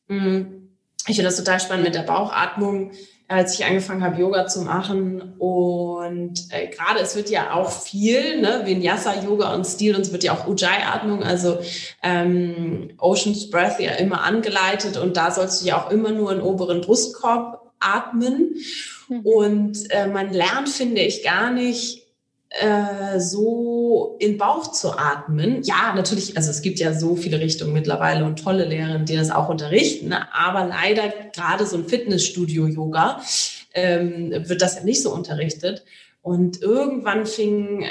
mh, mm, ich finde das total spannend mit der Bauchatmung als ich angefangen habe, Yoga zu machen. Und äh, gerade es wird ja auch viel, ne, Vinyasa-Yoga und Stil, und es wird ja auch Ujjayi-Atmung, also ähm, Ocean's Breath ja immer angeleitet. Und da sollst du ja auch immer nur in oberen Brustkorb atmen. Mhm. Und äh, man lernt, finde ich, gar nicht, äh, so in Bauch zu atmen. Ja, natürlich, also es gibt ja so viele Richtungen mittlerweile und tolle Lehrerinnen, die das auch unterrichten, ne? aber leider gerade so ein Fitnessstudio-Yoga ähm, wird das ja nicht so unterrichtet. Und irgendwann fing, äh,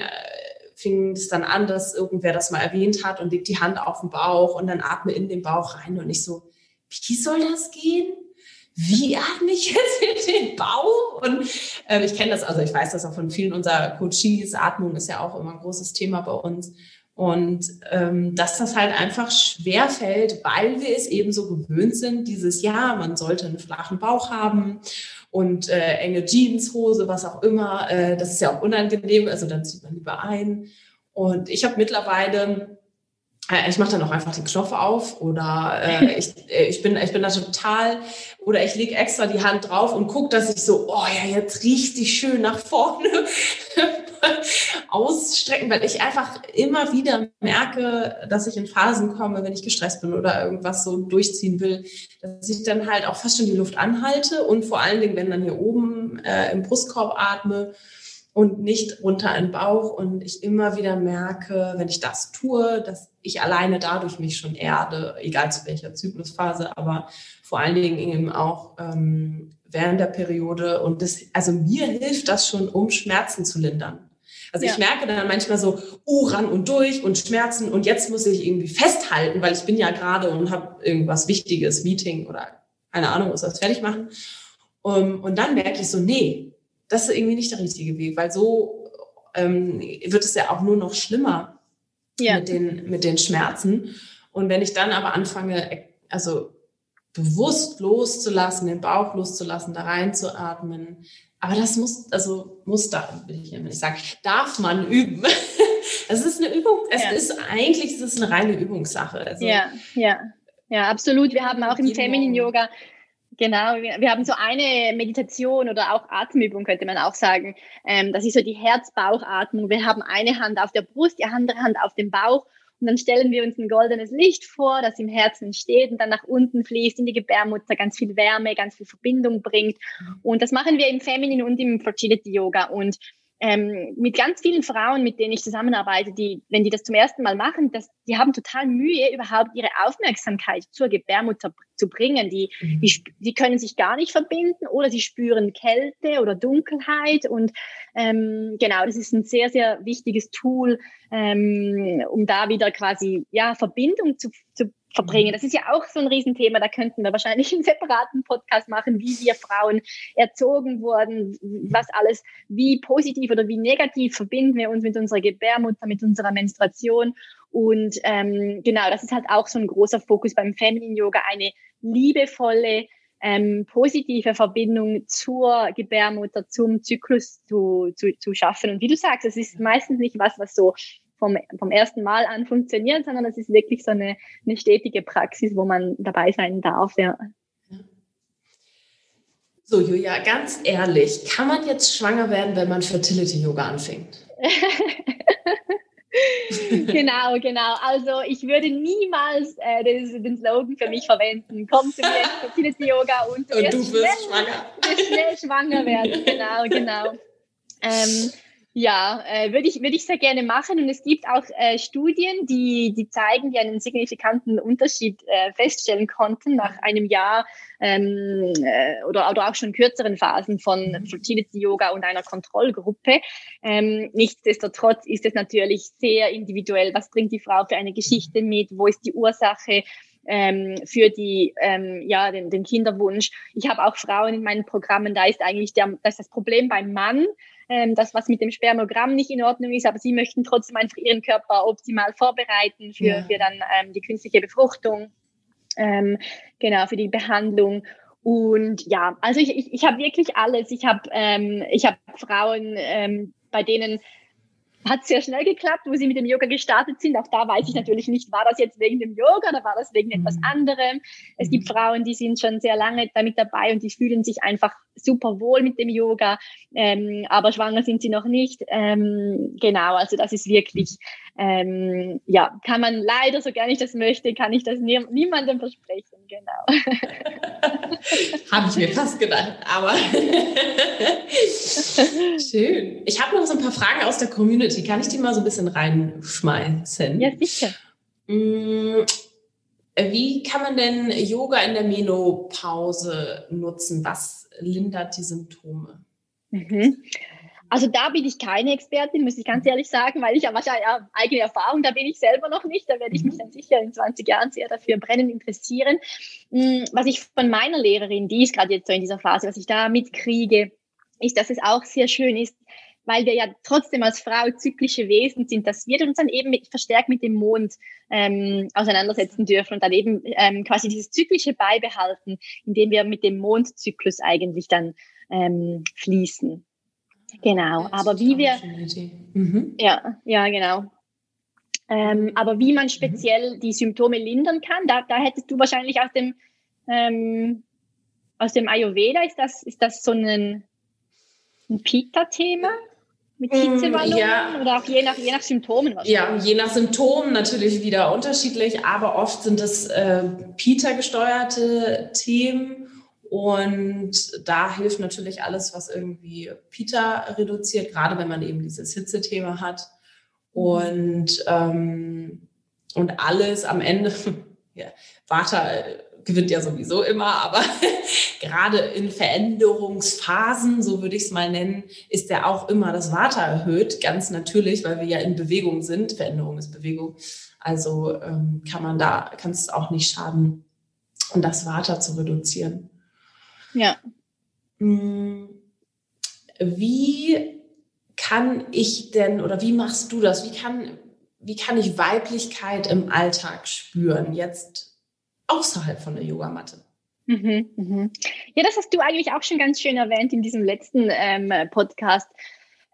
fing es dann an, dass irgendwer das mal erwähnt hat und legt die Hand auf den Bauch und dann atme in den Bauch rein und ich so, wie soll das gehen? Wie atme ich jetzt in den Bauch? Und ähm, ich kenne das, also ich weiß das auch von vielen unserer Coaches. Atmung ist ja auch immer ein großes Thema bei uns. Und ähm, dass das halt einfach schwer fällt, weil wir es eben so gewöhnt sind, dieses Jahr, man sollte einen flachen Bauch haben und äh, enge Jeanshose, was auch immer. Äh, das ist ja auch unangenehm, also dann zieht man lieber ein. Und ich habe mittlerweile ich mache dann auch einfach den Knopf auf oder äh, ich, äh, ich, bin, ich bin da total oder ich lege extra die Hand drauf und gucke, dass ich so, oh ja, jetzt richtig schön nach vorne ausstrecken, weil ich einfach immer wieder merke, dass ich in Phasen komme, wenn ich gestresst bin oder irgendwas so durchziehen will, dass ich dann halt auch fast schon die Luft anhalte und vor allen Dingen, wenn dann hier oben äh, im Brustkorb atme, und nicht runter in den Bauch. Und ich immer wieder merke, wenn ich das tue, dass ich alleine dadurch mich schon erde, egal zu welcher Zyklusphase, aber vor allen Dingen eben auch ähm, während der Periode. Und das, also mir hilft das schon, um Schmerzen zu lindern. Also ja. ich merke dann manchmal so, uh, ran und durch und Schmerzen und jetzt muss ich irgendwie festhalten, weil ich bin ja gerade und habe irgendwas Wichtiges, Meeting oder keine Ahnung, muss das fertig machen. Um, und dann merke ich so, nee, das ist irgendwie nicht der richtige Weg, weil so ähm, wird es ja auch nur noch schlimmer ja. mit, den, mit den Schmerzen. Und wenn ich dann aber anfange, also bewusst loszulassen, den Bauch loszulassen, da reinzuatmen, aber das muss, also muss da, will ich immer sagen, darf man üben. Es ist eine Übung, es ja. ist eigentlich, es ist eine reine Übungssache. Also, ja, ja, ja, absolut. Wir haben auch im Feminine Yoga, genau, wir, haben so eine Meditation oder auch Atemübung, könnte man auch sagen. Ähm, das ist so die Herz-Bauch-Atmung. Wir haben eine Hand auf der Brust, die andere Hand auf dem Bauch und dann stellen wir uns ein goldenes Licht vor, das im Herzen steht und dann nach unten fließt in die Gebärmutter, ganz viel Wärme, ganz viel Verbindung bringt. Und das machen wir im Feminine und im Fertility Yoga. Und ähm, mit ganz vielen Frauen, mit denen ich zusammenarbeite, die, wenn die das zum ersten Mal machen, das, die haben total Mühe, überhaupt ihre Aufmerksamkeit zur Gebärmutter zu bringen. Die, mhm. die, die können sich gar nicht verbinden oder sie spüren Kälte oder Dunkelheit. Und ähm, genau, das ist ein sehr, sehr wichtiges Tool, ähm, um da wieder quasi ja Verbindung zu, zu verbringen. Mhm. Das ist ja auch so ein Riesenthema. Da könnten wir wahrscheinlich einen separaten Podcast machen, wie wir Frauen erzogen wurden, was alles, wie positiv oder wie negativ verbinden wir uns mit unserer Gebärmutter, mit unserer Menstruation. Und ähm, genau, das ist halt auch so ein großer Fokus beim Feminine Yoga, eine liebevolle, ähm, positive Verbindung zur Gebärmutter, zum Zyklus zu, zu, zu schaffen. Und wie du sagst, es ist meistens nicht was, was so vom, vom ersten Mal an funktioniert, sondern es ist wirklich so eine, eine stetige Praxis, wo man dabei sein darf. Ja. So, Julia, ganz ehrlich, kann man jetzt schwanger werden, wenn man Fertility Yoga anfängt? genau, genau. Also ich würde niemals äh, den, den, Slogan für mich verwenden. Komm zu mir ins Fertility Yoga und du, und du wirst schnell, schwanger. schnell schwanger werden. Genau, genau. Ähm, ja, äh, würde ich, würde ich sehr gerne machen. Und es gibt auch äh, Studien, die, die zeigen, die einen signifikanten Unterschied äh, feststellen konnten nach einem Jahr ähm, äh, oder, oder auch schon kürzeren Phasen von mhm. Fertility Yoga und einer Kontrollgruppe. Ähm, nichtsdestotrotz ist es natürlich sehr individuell. Was bringt die Frau für eine Geschichte mit? Wo ist die Ursache? ähm, für die ähm, ja den, den Kinderwunsch. Ich habe auch Frauen in meinen Programmen, da ist eigentlich der, das, ist das Problem beim Mann, ähm, das, was mit dem Spermogramm nicht in Ordnung ist, aber sie möchten trotzdem einfach ihren Körper optimal vorbereiten für, ja. für dann ähm, die künstliche Befruchtung, ähm, genau, für die Behandlung. Und ja, also ich, ich, ich habe wirklich alles. Ich habe ähm, ich hab Frauen, ähm, bei denen hat sehr schnell geklappt, wo sie mit dem Yoga gestartet sind. Auch da weiß ich natürlich nicht, war das jetzt wegen dem Yoga oder war das wegen etwas mhm. anderem. Es gibt mhm. Frauen, die sind schon sehr lange damit dabei und die fühlen sich einfach super wohl mit dem Yoga, ähm, aber schwanger sind sie noch nicht. Ähm, genau, also das ist wirklich, ähm, ja, kann man leider, so gerne ich das möchte, kann ich das nie, niemandem versprechen, genau. habe ich mir fast gedacht, aber schön. Ich habe noch so ein paar Fragen aus der Community. Kann ich die mal so ein bisschen reinschmeißen? Ja, sicher. Mm, wie kann man denn Yoga in der Menopause nutzen? Was lindert die Symptome? Mhm. Also da bin ich keine Expertin, muss ich ganz ehrlich sagen, weil ich ja wahrscheinlich ja, eigene Erfahrung, da bin ich selber noch nicht. Da werde ich mich mhm. dann sicher in 20 Jahren sehr dafür brennend interessieren. Mm, was ich von meiner Lehrerin, die ist gerade jetzt so in dieser Phase, was ich da mitkriege, ist, dass es auch sehr schön ist, weil wir ja trotzdem als Frau zyklische Wesen sind, dass wir uns dann eben mit, verstärkt mit dem Mond ähm, auseinandersetzen dürfen und dann eben ähm, quasi dieses Zyklische beibehalten, indem wir mit dem Mondzyklus eigentlich dann ähm, fließen. Genau, aber wie wir, mhm. ja, ja, genau. Ähm, aber wie man speziell mhm. die Symptome lindern kann, da, da hättest du wahrscheinlich aus dem, ähm, aus dem Ayurveda, ist das, ist das so ein, ein Pita-Thema? Mit Hitzewallungen ja. oder auch je nach, je nach Symptomen? Ja, je nach Symptomen natürlich wieder unterschiedlich, aber oft sind es äh, Pita-gesteuerte Themen Und da hilft natürlich alles, was irgendwie Pita reduziert, gerade wenn man eben dieses Hitzethema hat. Und, ähm, und alles am Ende, ja, Vata gewinnt ja sowieso immer, aber gerade in Veränderungsphasen, so würde ich es mal nennen, ist der auch immer das Vata erhöht, ganz natürlich, weil wir ja in Bewegung sind. Veränderung ist Bewegung. Also ähm, kann man da, kann es auch nicht schaden, um das Vata zu reduzieren. Ja. Hm, wie kann ich denn oder wie machst du das? Wie kann, wie kann ich Weiblichkeit im Alltag spüren, jetzt außerhalb von der Yogamatte? Mhm, mhm. Ja, das hast du eigentlich auch schon ganz schön erwähnt in diesem letzten ähm, Podcast,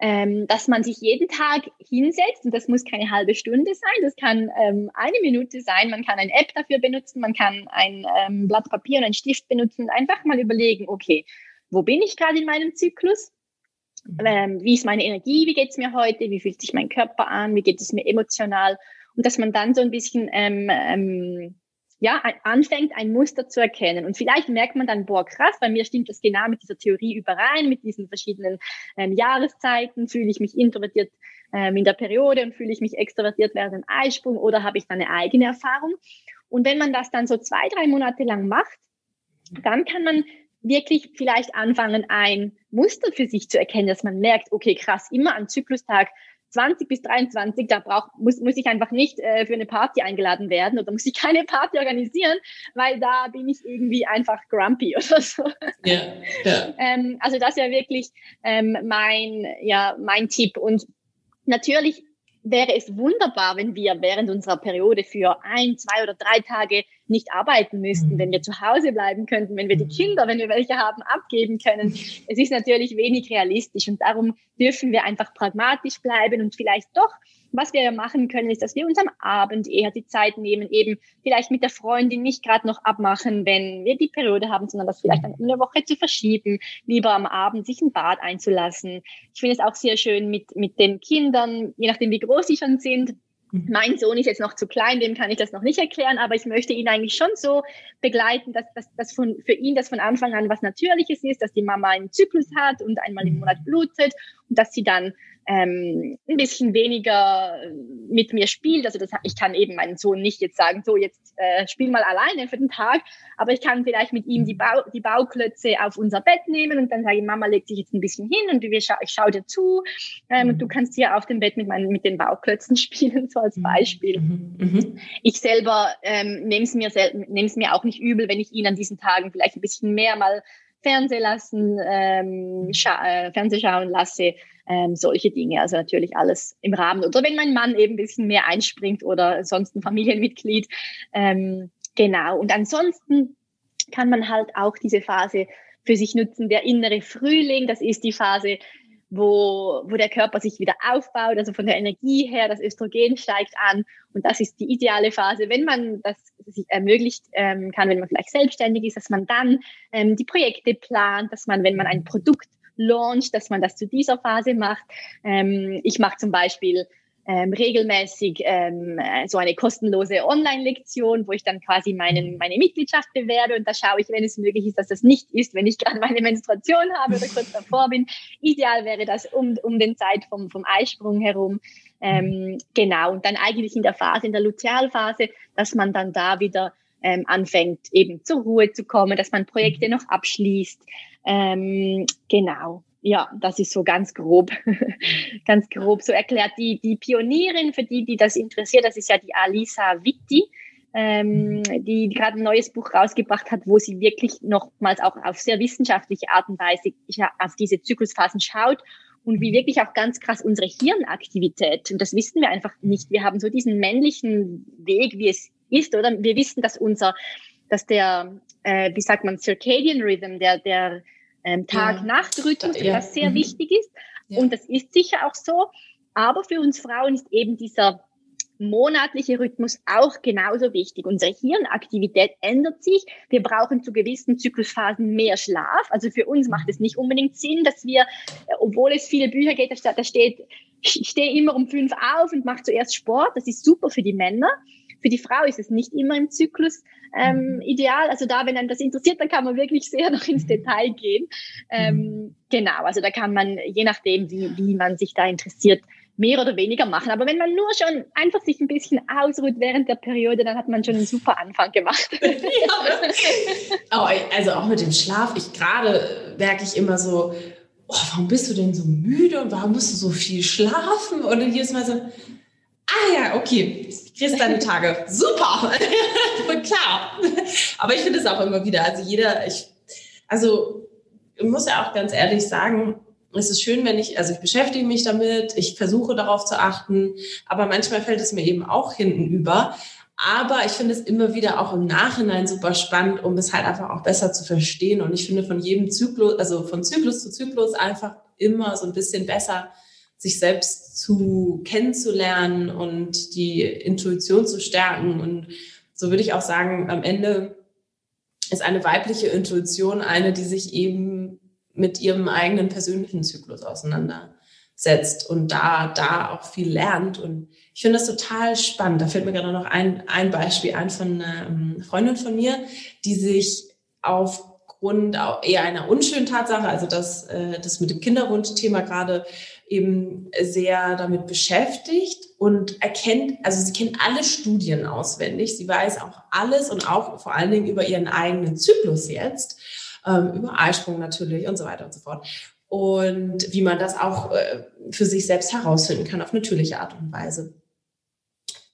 ähm, dass man sich jeden Tag hinsetzt und das muss keine halbe Stunde sein, das kann ähm, eine Minute sein, man kann eine App dafür benutzen, man kann ein ähm, Blatt Papier und einen Stift benutzen und einfach mal überlegen, okay, wo bin ich gerade in meinem Zyklus? Mhm. Ähm, wie ist meine Energie? Wie geht es mir heute? Wie fühlt sich mein Körper an? Wie geht es mir emotional? Und dass man dann so ein bisschen ähm, ähm, ja, anfängt, ein Muster zu erkennen. Und vielleicht merkt man dann, boah, krass, bei mir stimmt das genau mit dieser Theorie überein, mit diesen verschiedenen ähm, Jahreszeiten, fühle ich mich introvertiert ähm, in der Periode und fühle ich mich extrovertiert während dem Eisprung oder habe ich dann eine eigene Erfahrung. Und wenn man das dann so zwei, drei Monate lang macht, dann kann man wirklich vielleicht anfangen, ein Muster für sich zu erkennen, dass man merkt, okay, krass, immer am Zyklustag 20 bis 23, da braucht, muss, muss ich einfach nicht äh, für eine Party eingeladen werden oder muss ich keine Party organisieren, weil da bin ich irgendwie einfach grumpy oder so. Ja, ja. Ähm, also das wäre wirklich ähm, mein, ja, mein Tipp. Und natürlich wäre es wunderbar, wenn wir während unserer Periode für ein, zwei oder drei Tage nicht arbeiten müssten, mhm. wenn wir zu Hause bleiben könnten, wenn wir die mhm. Kinder, wenn wir welche haben, abgeben können. Es ist natürlich wenig realistisch und darum dürfen wir einfach pragmatisch bleiben und vielleicht doch was wir ja machen können, ist, dass wir uns am Abend eher die Zeit nehmen, eben vielleicht mit der Freundin nicht gerade noch abmachen, wenn wir die Periode haben, sondern das vielleicht dann in der Woche zu verschieben, lieber am Abend sich ein Bad einzulassen. Ich finde es auch sehr schön mit, mit den Kindern, je nachdem wie groß sie schon sind, mhm. Mein Sohn ist jetzt noch zu klein, dem kann ich das noch nicht erklären, aber ich möchte ihn eigentlich schon so begleiten, dass, dass, dass von, für ihn das von Anfang an was Natürliches ist, dass die Mama einen Zyklus hat und einmal im Monat blutet und dass sie dann ähm, ein bisschen weniger mit mir spielt. Also das, ich kann eben meinen Sohn nicht jetzt sagen, so jetzt äh, spiel mal alleine für den Tag, aber ich kann vielleicht mit ihm die, Bau, die Bauklötze auf unser Bett nehmen und dann sage ich, Mama legt sich jetzt ein bisschen hin und wir scha ich schaue dir zu ähm, und du kannst hier auf dem Bett mit, meinen, mit den Bauklötzen spielen, so als mhm. Beispiel. Mhm. Mhm. Ich selber ähm, nehme es mir, mir auch nicht übel, wenn ich ihn an diesen Tagen vielleicht ein bisschen mehr mal Fernseh lassen, ähm, scha äh, Fernseh schauen lasse, ähm, solche Dinge. Also natürlich alles im Rahmen. Oder wenn mein Mann eben ein bisschen mehr einspringt oder sonst ein Familienmitglied. Ähm, genau. Und ansonsten kann man halt auch diese Phase für sich nutzen. Der innere Frühling, das ist die Phase, wo, wo der Körper sich wieder aufbaut, also von der Energie her, das Östrogen steigt an und das ist die ideale Phase, wenn man das sich ermöglicht ähm, kann, wenn man vielleicht selbstständig ist, dass man dann ähm, die Projekte plant, dass man, wenn man ein Produkt launcht, dass man das zu dieser Phase macht. Ähm, ich mache zum Beispiel ähm, regelmäßig ähm, so eine kostenlose Online-Lektion, wo ich dann quasi meinen, meine Mitgliedschaft bewerbe und da schaue ich, wenn es möglich ist, dass das nicht ist, wenn ich gerade meine Menstruation habe oder kurz davor bin. Ideal wäre das um, um den Zeit vom, vom Eisprung herum. Ähm, genau, und dann eigentlich in der Phase, in der Lutealphase, dass man dann da wieder ähm, anfängt, eben zur Ruhe zu kommen, dass man Projekte noch abschließt. Ähm, genau ja, das ist so ganz grob, ganz grob so erklärt. Die, die Pionierin, für die, die das interessiert, das ist ja die Alisa Vitti, ähm, die, die gerade ein neues Buch rausgebracht hat, wo sie wirklich nochmals auch auf sehr wissenschaftliche Art und Weise auf diese Zyklusphasen schaut und wie wirklich auch ganz krass unsere Hirnaktivität, und das wissen wir einfach nicht, wir haben so diesen männlichen Weg, wie es ist, oder? Wir wissen, dass unser, dass der, äh, wie sagt man, Circadian Rhythm, der, der ähm, Tag-Nacht-Rhythmus, ja. das sehr mhm. wichtig ist. Ja. Und das ist sicher auch so. Aber für uns Frauen ist eben dieser monatliche Rhythmus auch genauso wichtig. Unsere Hirnaktivität ändert sich. Wir brauchen zu gewissen Zyklusphasen mehr Schlaf. Also für uns macht es nicht unbedingt Sinn, dass wir, äh, obwohl es viele Bücher gibt, da steht, ich stehe immer um fünf auf und mache zuerst Sport. Das ist super für die Männer. Für die Frau ist es nicht immer im Zyklus ähm, mhm. ideal. Also da, wenn einem das interessiert, dann kann man wirklich sehr noch ins Detail gehen. Ähm, mhm. genau, also da kann man, je nachdem, wie, wie man sich da interessiert, mehr oder weniger machen. Aber wenn man nur schon einfach sich ein bisschen ausruht während der Periode, dann hat man schon einen super Anfang gemacht. ja. oh, also auch mit dem Schlaf. Ich gerade merke ich immer so, oh, warum bist du denn so müde und warum musst du so viel schlafen? Und dann jedes Mal so, ah ja, okay, kriegst deine Tage. Super, klar. Aber ich finde es auch immer wieder, also jeder, ich, also ich muss ja auch ganz ehrlich sagen, es ist schön, wenn ich, also ich beschäftige mich damit, ich versuche darauf zu achten, aber manchmal fällt es mir eben auch hinten über. Aber ich finde es immer wieder auch im Nachhinein super spannend, um es halt einfach auch besser zu verstehen. Und ich finde von jedem Zyklus, also von Zyklus zu Zyklus einfach immer so ein bisschen besser, sich selbst zu kennenzulernen und die Intuition zu stärken. Und so würde ich auch sagen, am Ende ist eine weibliche Intuition eine, die sich eben mit ihrem eigenen persönlichen Zyklus auseinandersetzt und da, da auch viel lernt. Und ich finde das total spannend. Da fällt mir gerade noch ein, ein Beispiel ein von einer ähm, Freundin von mir, die sich aufgrund eher einer unschönen Tatsache, also das, äh, das mit dem Kinderwunschthema gerade eben sehr damit beschäftigt und erkennt, also sie kennt alle Studien auswendig. Sie weiß auch alles und auch vor allen Dingen über ihren eigenen Zyklus jetzt ähm, über Eisprung natürlich und so weiter und so fort. Und wie man das auch äh, für sich selbst herausfinden kann auf natürliche Art und Weise.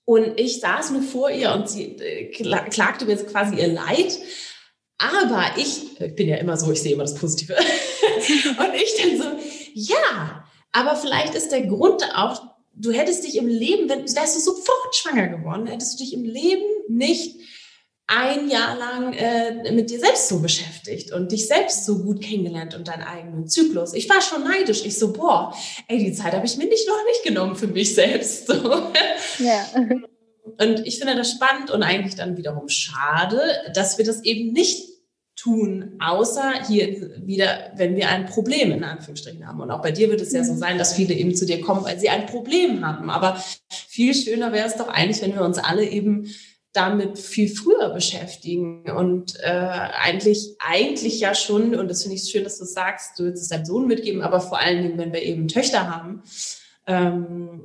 Und ich saß nur vor ihr und sie äh, klagte mir quasi ihr Leid. Aber ich, ich bin ja immer so, ich sehe immer das Positive. und ich dann so, ja, aber vielleicht ist der Grund auch, du hättest dich im Leben, wenn, wärst du sofort schwanger geworden, hättest du dich im Leben nicht ein Jahr lang äh, mit dir selbst so beschäftigt und dich selbst so gut kennengelernt und deinen eigenen Zyklus. Ich war schon neidisch. Ich so, boah, ey, die Zeit habe ich mir nicht noch nicht genommen für mich selbst. So. Ja. Und ich finde das spannend und eigentlich dann wiederum schade, dass wir das eben nicht tun, außer hier wieder, wenn wir ein Problem in Anführungsstrichen haben. Und auch bei dir wird es ja so mhm. sein, dass viele eben zu dir kommen, weil sie ein Problem haben. Aber viel schöner wäre es doch eigentlich, wenn wir uns alle eben damit viel früher beschäftigen und äh, eigentlich eigentlich ja schon und das finde ich schön, dass du sagst, du willst es deinem Sohn mitgeben, aber vor allen Dingen, wenn wir eben Töchter haben, ähm,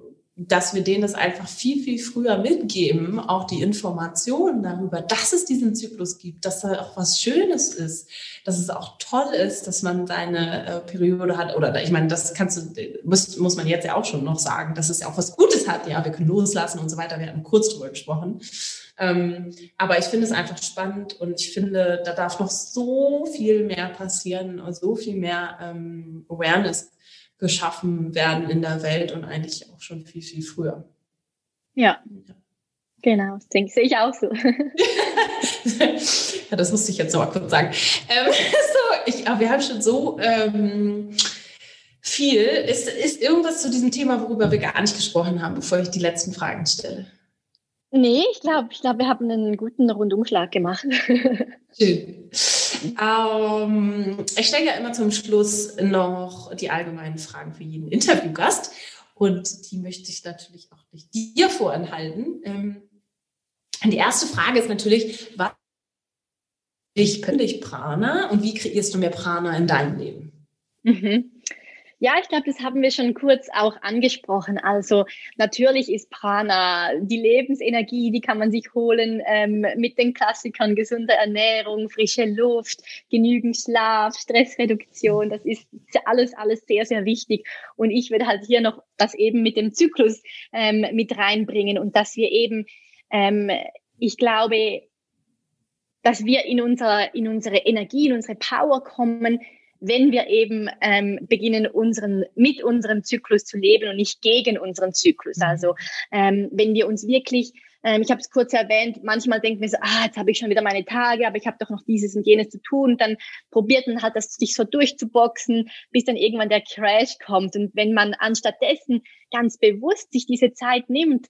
dass wir denen das einfach viel, viel früher mitgeben, auch die Informationen darüber, dass es diesen Zyklus gibt, dass da auch was Schönes ist, dass es auch toll ist, dass man seine äh, Periode hat. Oder ich meine, das kannst du, muss, muss man jetzt ja auch schon noch sagen, dass es ja auch was Gutes hat. Ja, wir können loslassen und so weiter. Wir hatten kurz drüber gesprochen. Ähm, aber ich finde es einfach spannend und ich finde, da darf noch so viel mehr passieren und so viel mehr ähm, Awareness geschaffen werden in der Welt und eigentlich auch schon viel, viel früher. Ja. Genau, das denke sehe ich auch so. ja, das musste ich jetzt noch mal kurz sagen. Ähm, so, ich, aber wir haben schon so ähm, viel. Ist, ist irgendwas zu diesem Thema, worüber wir gar nicht gesprochen haben, bevor ich die letzten Fragen stelle? Nee, ich glaube, ich glaub, wir haben einen guten Rundumschlag gemacht. Schön. Ähm, ich stelle ja immer zum Schluss noch die allgemeinen Fragen für jeden Interviewgast. Und die möchte ich natürlich auch nicht dir vorenthalten. Ähm, die erste Frage ist natürlich, was ich könnte ich Prana und wie kreierst du mehr Prana in deinem Leben? Mhm. Ja, ich glaube, das haben wir schon kurz auch angesprochen. Also natürlich ist Prana die Lebensenergie, die kann man sich holen ähm, mit den Klassikern gesunde Ernährung, frische Luft, genügend Schlaf, Stressreduktion. Das ist alles, alles sehr, sehr wichtig. Und ich würde halt hier noch das eben mit dem Zyklus ähm, mit reinbringen und dass wir eben, ähm, ich glaube, dass wir in, unser, in unsere Energie, in unsere Power kommen, wenn wir eben ähm, beginnen, unseren, mit unserem Zyklus zu leben und nicht gegen unseren Zyklus. Mhm. Also ähm, wenn wir uns wirklich ähm, ich habe es kurz erwähnt, manchmal denkt man so, ah, jetzt habe ich schon wieder meine Tage, aber ich habe doch noch dieses und jenes zu tun. Und dann probiert man halt, das sich so durchzuboxen, bis dann irgendwann der Crash kommt. Und wenn man anstattdessen ganz bewusst sich diese Zeit nimmt,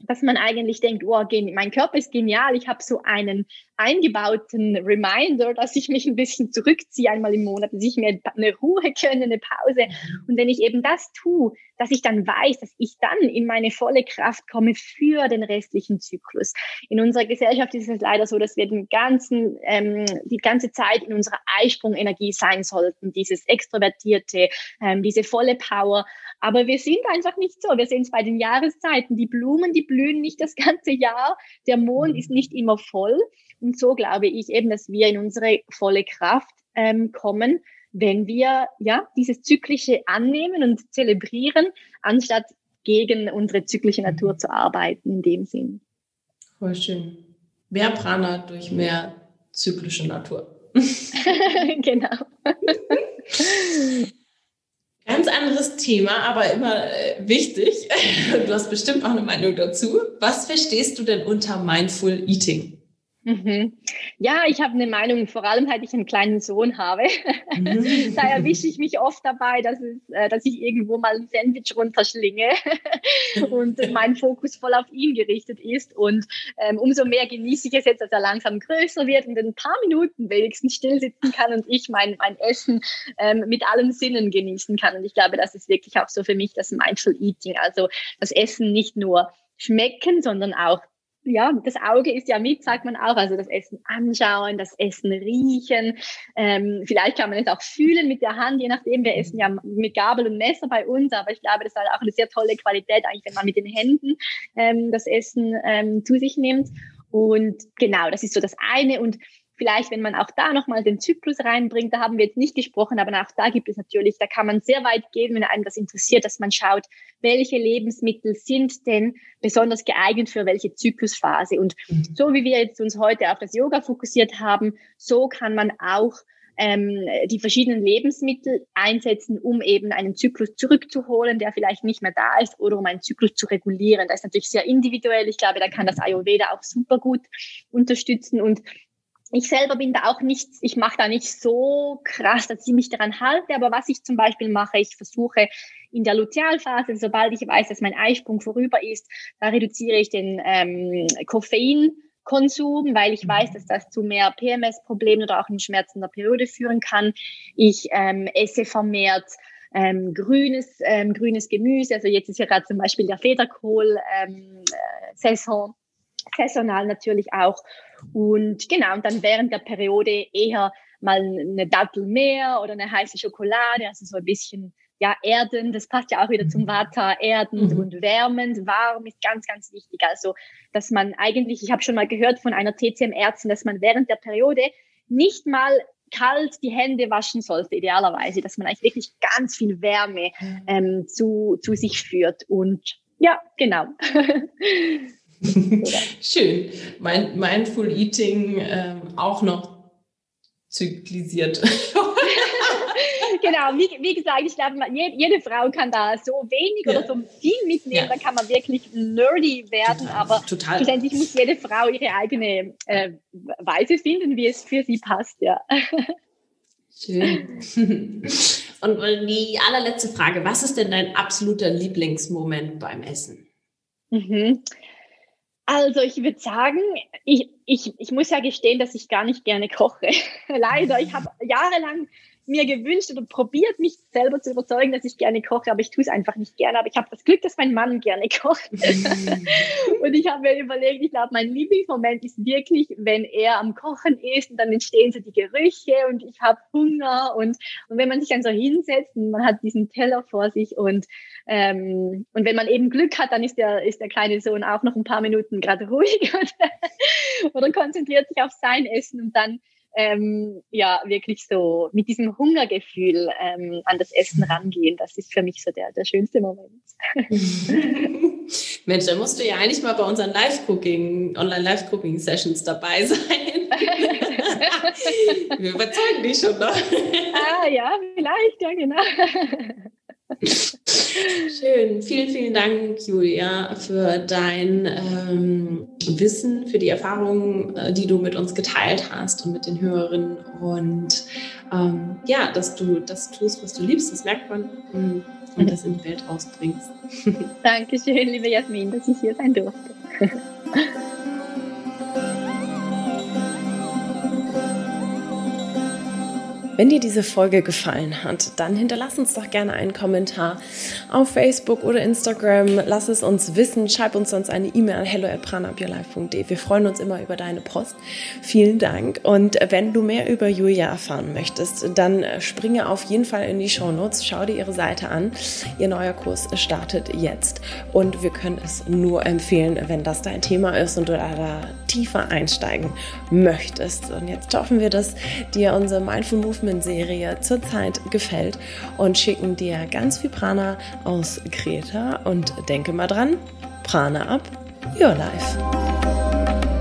dass man eigentlich denkt, oh, mein Körper ist genial, ich habe so einen, eingebauten Reminder, dass ich mich ein bisschen zurückziehe einmal im Monat, dass ich mir eine Ruhe gönne, eine Pause. Und wenn ich eben das tue, dass ich dann weiß, dass ich dann in meine volle Kraft komme für den restlichen Zyklus. In unserer Gesellschaft ist es leider so, dass wir den ganzen, ähm, die ganze Zeit in unserer Eisprungenergie sein sollten, dieses extrovertierte, ähm, diese volle Power. Aber wir sind einfach nicht so. Wir sehen es bei den Jahreszeiten. Die Blumen, die blühen nicht das ganze Jahr. Der Mond ist nicht immer voll. Und so glaube ich eben, dass wir in unsere volle Kraft ähm, kommen, wenn wir ja dieses Zyklische annehmen und zelebrieren, anstatt gegen unsere zyklische Natur zu arbeiten in dem Sinn. Voll schön. Mehr Prana durch mehr zyklische Natur. genau. Ganz anderes Thema, aber immer äh, wichtig. Du hast bestimmt auch eine Meinung dazu. Was verstehst du denn unter Mindful Eating? Mhm. Ja, ich habe eine Meinung, vor allem, seit ich einen kleinen Sohn habe. Da erwische ich mich oft dabei, dass, es, äh, dass ich irgendwo mal ein Sandwich runterschlinge und mein Fokus voll auf ihn gerichtet ist. Und ähm, umso mehr genieße ich es jetzt, dass er langsam größer wird und in ein paar Minuten wenigstens still sitzen kann und ich mein, mein Essen ähm, mit allen Sinnen genießen kann. Und ich glaube, das ist wirklich auch so für mich das Mindful Eating. Also das Essen nicht nur schmecken, sondern auch ja, das Auge ist ja mit, sagt man auch. Also das Essen anschauen, das Essen riechen. Ähm, vielleicht kann man es auch fühlen mit der Hand, je nachdem. Wir essen ja mit Gabel und Messer bei uns, aber ich glaube, das ist halt auch eine sehr tolle Qualität, eigentlich, wenn man mit den Händen ähm, das Essen ähm, zu sich nimmt. Und genau, das ist so das eine. Und Vielleicht, wenn man auch da nochmal den Zyklus reinbringt, da haben wir jetzt nicht gesprochen, aber auch da gibt es natürlich, da kann man sehr weit gehen, wenn einem das interessiert, dass man schaut, welche Lebensmittel sind denn besonders geeignet für welche Zyklusphase. Und mhm. so wie wir jetzt uns heute auf das Yoga fokussiert haben, so kann man auch ähm, die verschiedenen Lebensmittel einsetzen, um eben einen Zyklus zurückzuholen, der vielleicht nicht mehr da ist, oder um einen Zyklus zu regulieren. Das ist natürlich sehr individuell. Ich glaube, da kann das Ayurveda auch super gut unterstützen. Und ich selber bin da auch nicht, ich mache da nicht so krass, dass ich mich daran halte, aber was ich zum Beispiel mache, ich versuche in der Lutealphase, sobald ich weiß, dass mein Eisprung vorüber ist, da reduziere ich den ähm, Koffeinkonsum, weil ich weiß, dass das zu mehr PMS-Problemen oder auch in Schmerzen der Periode führen kann. Ich ähm, esse vermehrt ähm, grünes, ähm, grünes Gemüse. Also jetzt ist ja gerade zum Beispiel der Federkohl ähm, äh, Saison saisonal natürlich auch. Und genau, und dann während der Periode eher mal eine Dattel mehr oder eine heiße Schokolade, also so ein bisschen ja, erden, das passt ja auch wieder zum Vata, erdend mhm. und wärmend, warm ist ganz, ganz wichtig. Also, dass man eigentlich, ich habe schon mal gehört von einer TCM-Ärztin, dass man während der Periode nicht mal kalt die Hände waschen sollte, idealerweise, dass man eigentlich wirklich ganz viel Wärme mhm. ähm, zu, zu sich führt. Und ja, genau. Schön. Mindful Eating ähm, auch noch zyklisiert. genau, wie, wie, gesagt, ich glaube, jede, jede, Frau kann da so wenig ja. oder so viel mitnehmen, ja. da kann man wirklich nerdy werden, total, aber total. schlussendlich muss jede Frau ihre eigene äh, Weise finden, wie es für sie passt, ja. Schön. Und die allerletzte Frage, was ist denn dein absoluter Lieblingsmoment beim Essen? Mhm. Also ich würde sagen, ich, ich, ich muss ja gestehen, dass ich gar nicht gerne koche. Leider, ich habe jahrelang mir gewünscht oder probiert, mich selber zu überzeugen, dass ich gerne koche, aber ich tue es einfach nicht gerne. Aber ich habe das Glück, dass mein Mann gerne kocht. und ich habe mir überlegt, ich glaube, mein Lieblingsmoment ist wirklich, wenn er am Kochen ist und dann entstehen so die Gerüche und ich habe Hunger und, und wenn man sich dann so hinsetzt und man hat diesen Teller vor sich und, ähm, und wenn man eben Glück hat, dann ist der, ist der kleine Sohn auch noch ein paar Minuten gerade ruhig oder konzentriert sich auf sein Essen und dann ähm, ja wirklich so mit diesem Hungergefühl ähm, an das Essen rangehen. Das ist für mich so der, der schönste Moment. Mensch, da musst du ja eigentlich mal bei unseren Live-Cooking, Online-Live-Cooking-Sessions dabei sein. Wir überzeugen dich schon noch. ah ja, vielleicht, ja genau. Schön. Vielen, vielen Dank, Julia, für dein ähm, Wissen, für die Erfahrungen, äh, die du mit uns geteilt hast und mit den Hörerinnen. Und ähm, ja, dass du das tust, was du liebst, das merkt man und, und das in die Welt rausbringst. Dankeschön, liebe Jasmin, dass ich hier sein durfte. Wenn dir diese Folge gefallen hat, dann hinterlass uns doch gerne einen Kommentar auf Facebook oder Instagram. Lass es uns wissen. Schreib uns sonst eine E-Mail an hello@pranaupyourlife.de. Wir freuen uns immer über deine Post. Vielen Dank. Und wenn du mehr über Julia erfahren möchtest, dann springe auf jeden Fall in die Show Notes. Schau dir ihre Seite an. Ihr neuer Kurs startet jetzt. Und wir können es nur empfehlen, wenn das dein Thema ist und du da tiefer einsteigen möchtest. Und jetzt hoffen wir, dass dir unsere Mindful Movement Movement-Serie zurzeit gefällt und schicken dir ganz viel Prana aus Kreta und denke mal dran, Prana ab, your life.